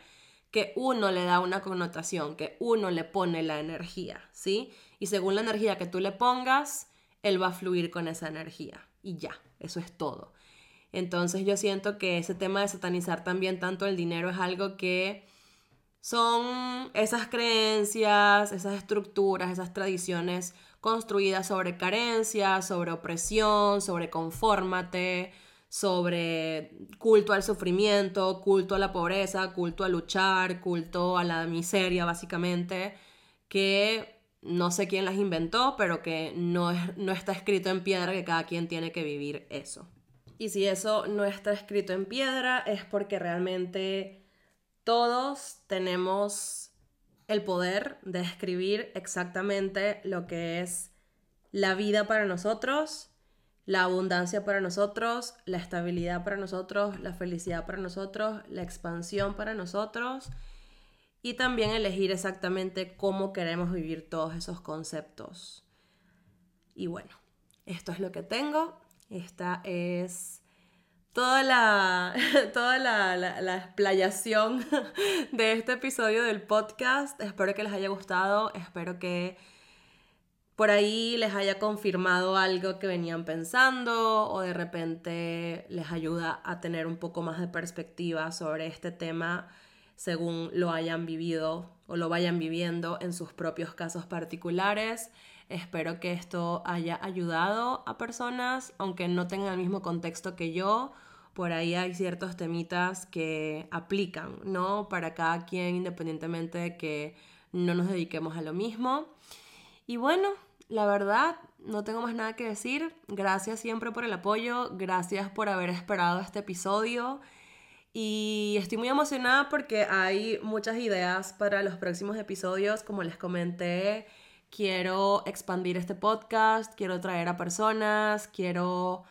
que uno le da una connotación, que uno le pone la energía, ¿sí? Y según la energía que tú le pongas, él va a fluir con esa energía y ya, eso es todo. Entonces yo siento que ese tema de satanizar también tanto el dinero es algo que son esas creencias, esas estructuras, esas tradiciones construidas sobre carencia, sobre opresión, sobre confórmate, sobre culto al sufrimiento, culto a la pobreza, culto a luchar, culto a la miseria, básicamente, que no sé quién las inventó, pero que no, no está escrito en piedra que cada quien tiene que vivir eso. Y si eso no está escrito en piedra es porque realmente todos tenemos el poder de escribir exactamente lo que es la vida para nosotros, la abundancia para nosotros, la estabilidad para nosotros, la felicidad para nosotros, la expansión para nosotros y también elegir exactamente cómo queremos vivir todos esos conceptos. Y bueno, esto es lo que tengo. Esta es toda la, toda la, la, explayación de este episodio del podcast. Espero que les haya gustado, espero que por ahí les haya confirmado algo que venían pensando o de repente les ayuda a tener un poco más de perspectiva sobre este tema según lo hayan vivido o lo vayan viviendo en sus propios casos particulares. Espero que esto haya ayudado a personas, aunque no tengan el mismo contexto que yo. Por ahí hay ciertos temitas que aplican, ¿no? Para cada quien, independientemente de que no nos dediquemos a lo mismo. Y bueno, la verdad, no tengo más nada que decir. Gracias siempre por el apoyo, gracias por haber esperado este episodio. Y estoy muy emocionada porque hay muchas ideas para los próximos episodios. Como les comenté, quiero expandir este podcast, quiero traer a personas, quiero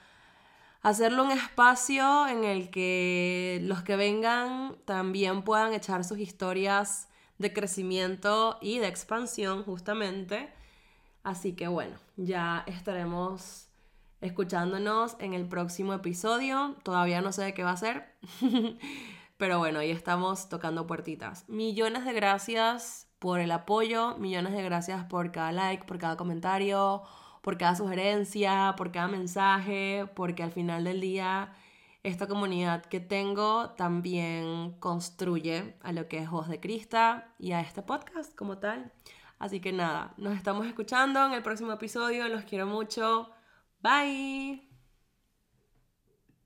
hacerlo un espacio en el que los que vengan también puedan echar sus historias de crecimiento y de expansión justamente. Así que bueno, ya estaremos escuchándonos en el próximo episodio. Todavía no sé de qué va a ser, pero bueno, ahí estamos tocando puertitas. Millones de gracias por el apoyo, millones de gracias por cada like, por cada comentario, por cada sugerencia, por cada mensaje, porque al final del día esta comunidad que tengo también construye a lo que es Voz de Crista y a este podcast como tal. Así que nada, nos estamos escuchando en el próximo episodio, los quiero mucho. Bye.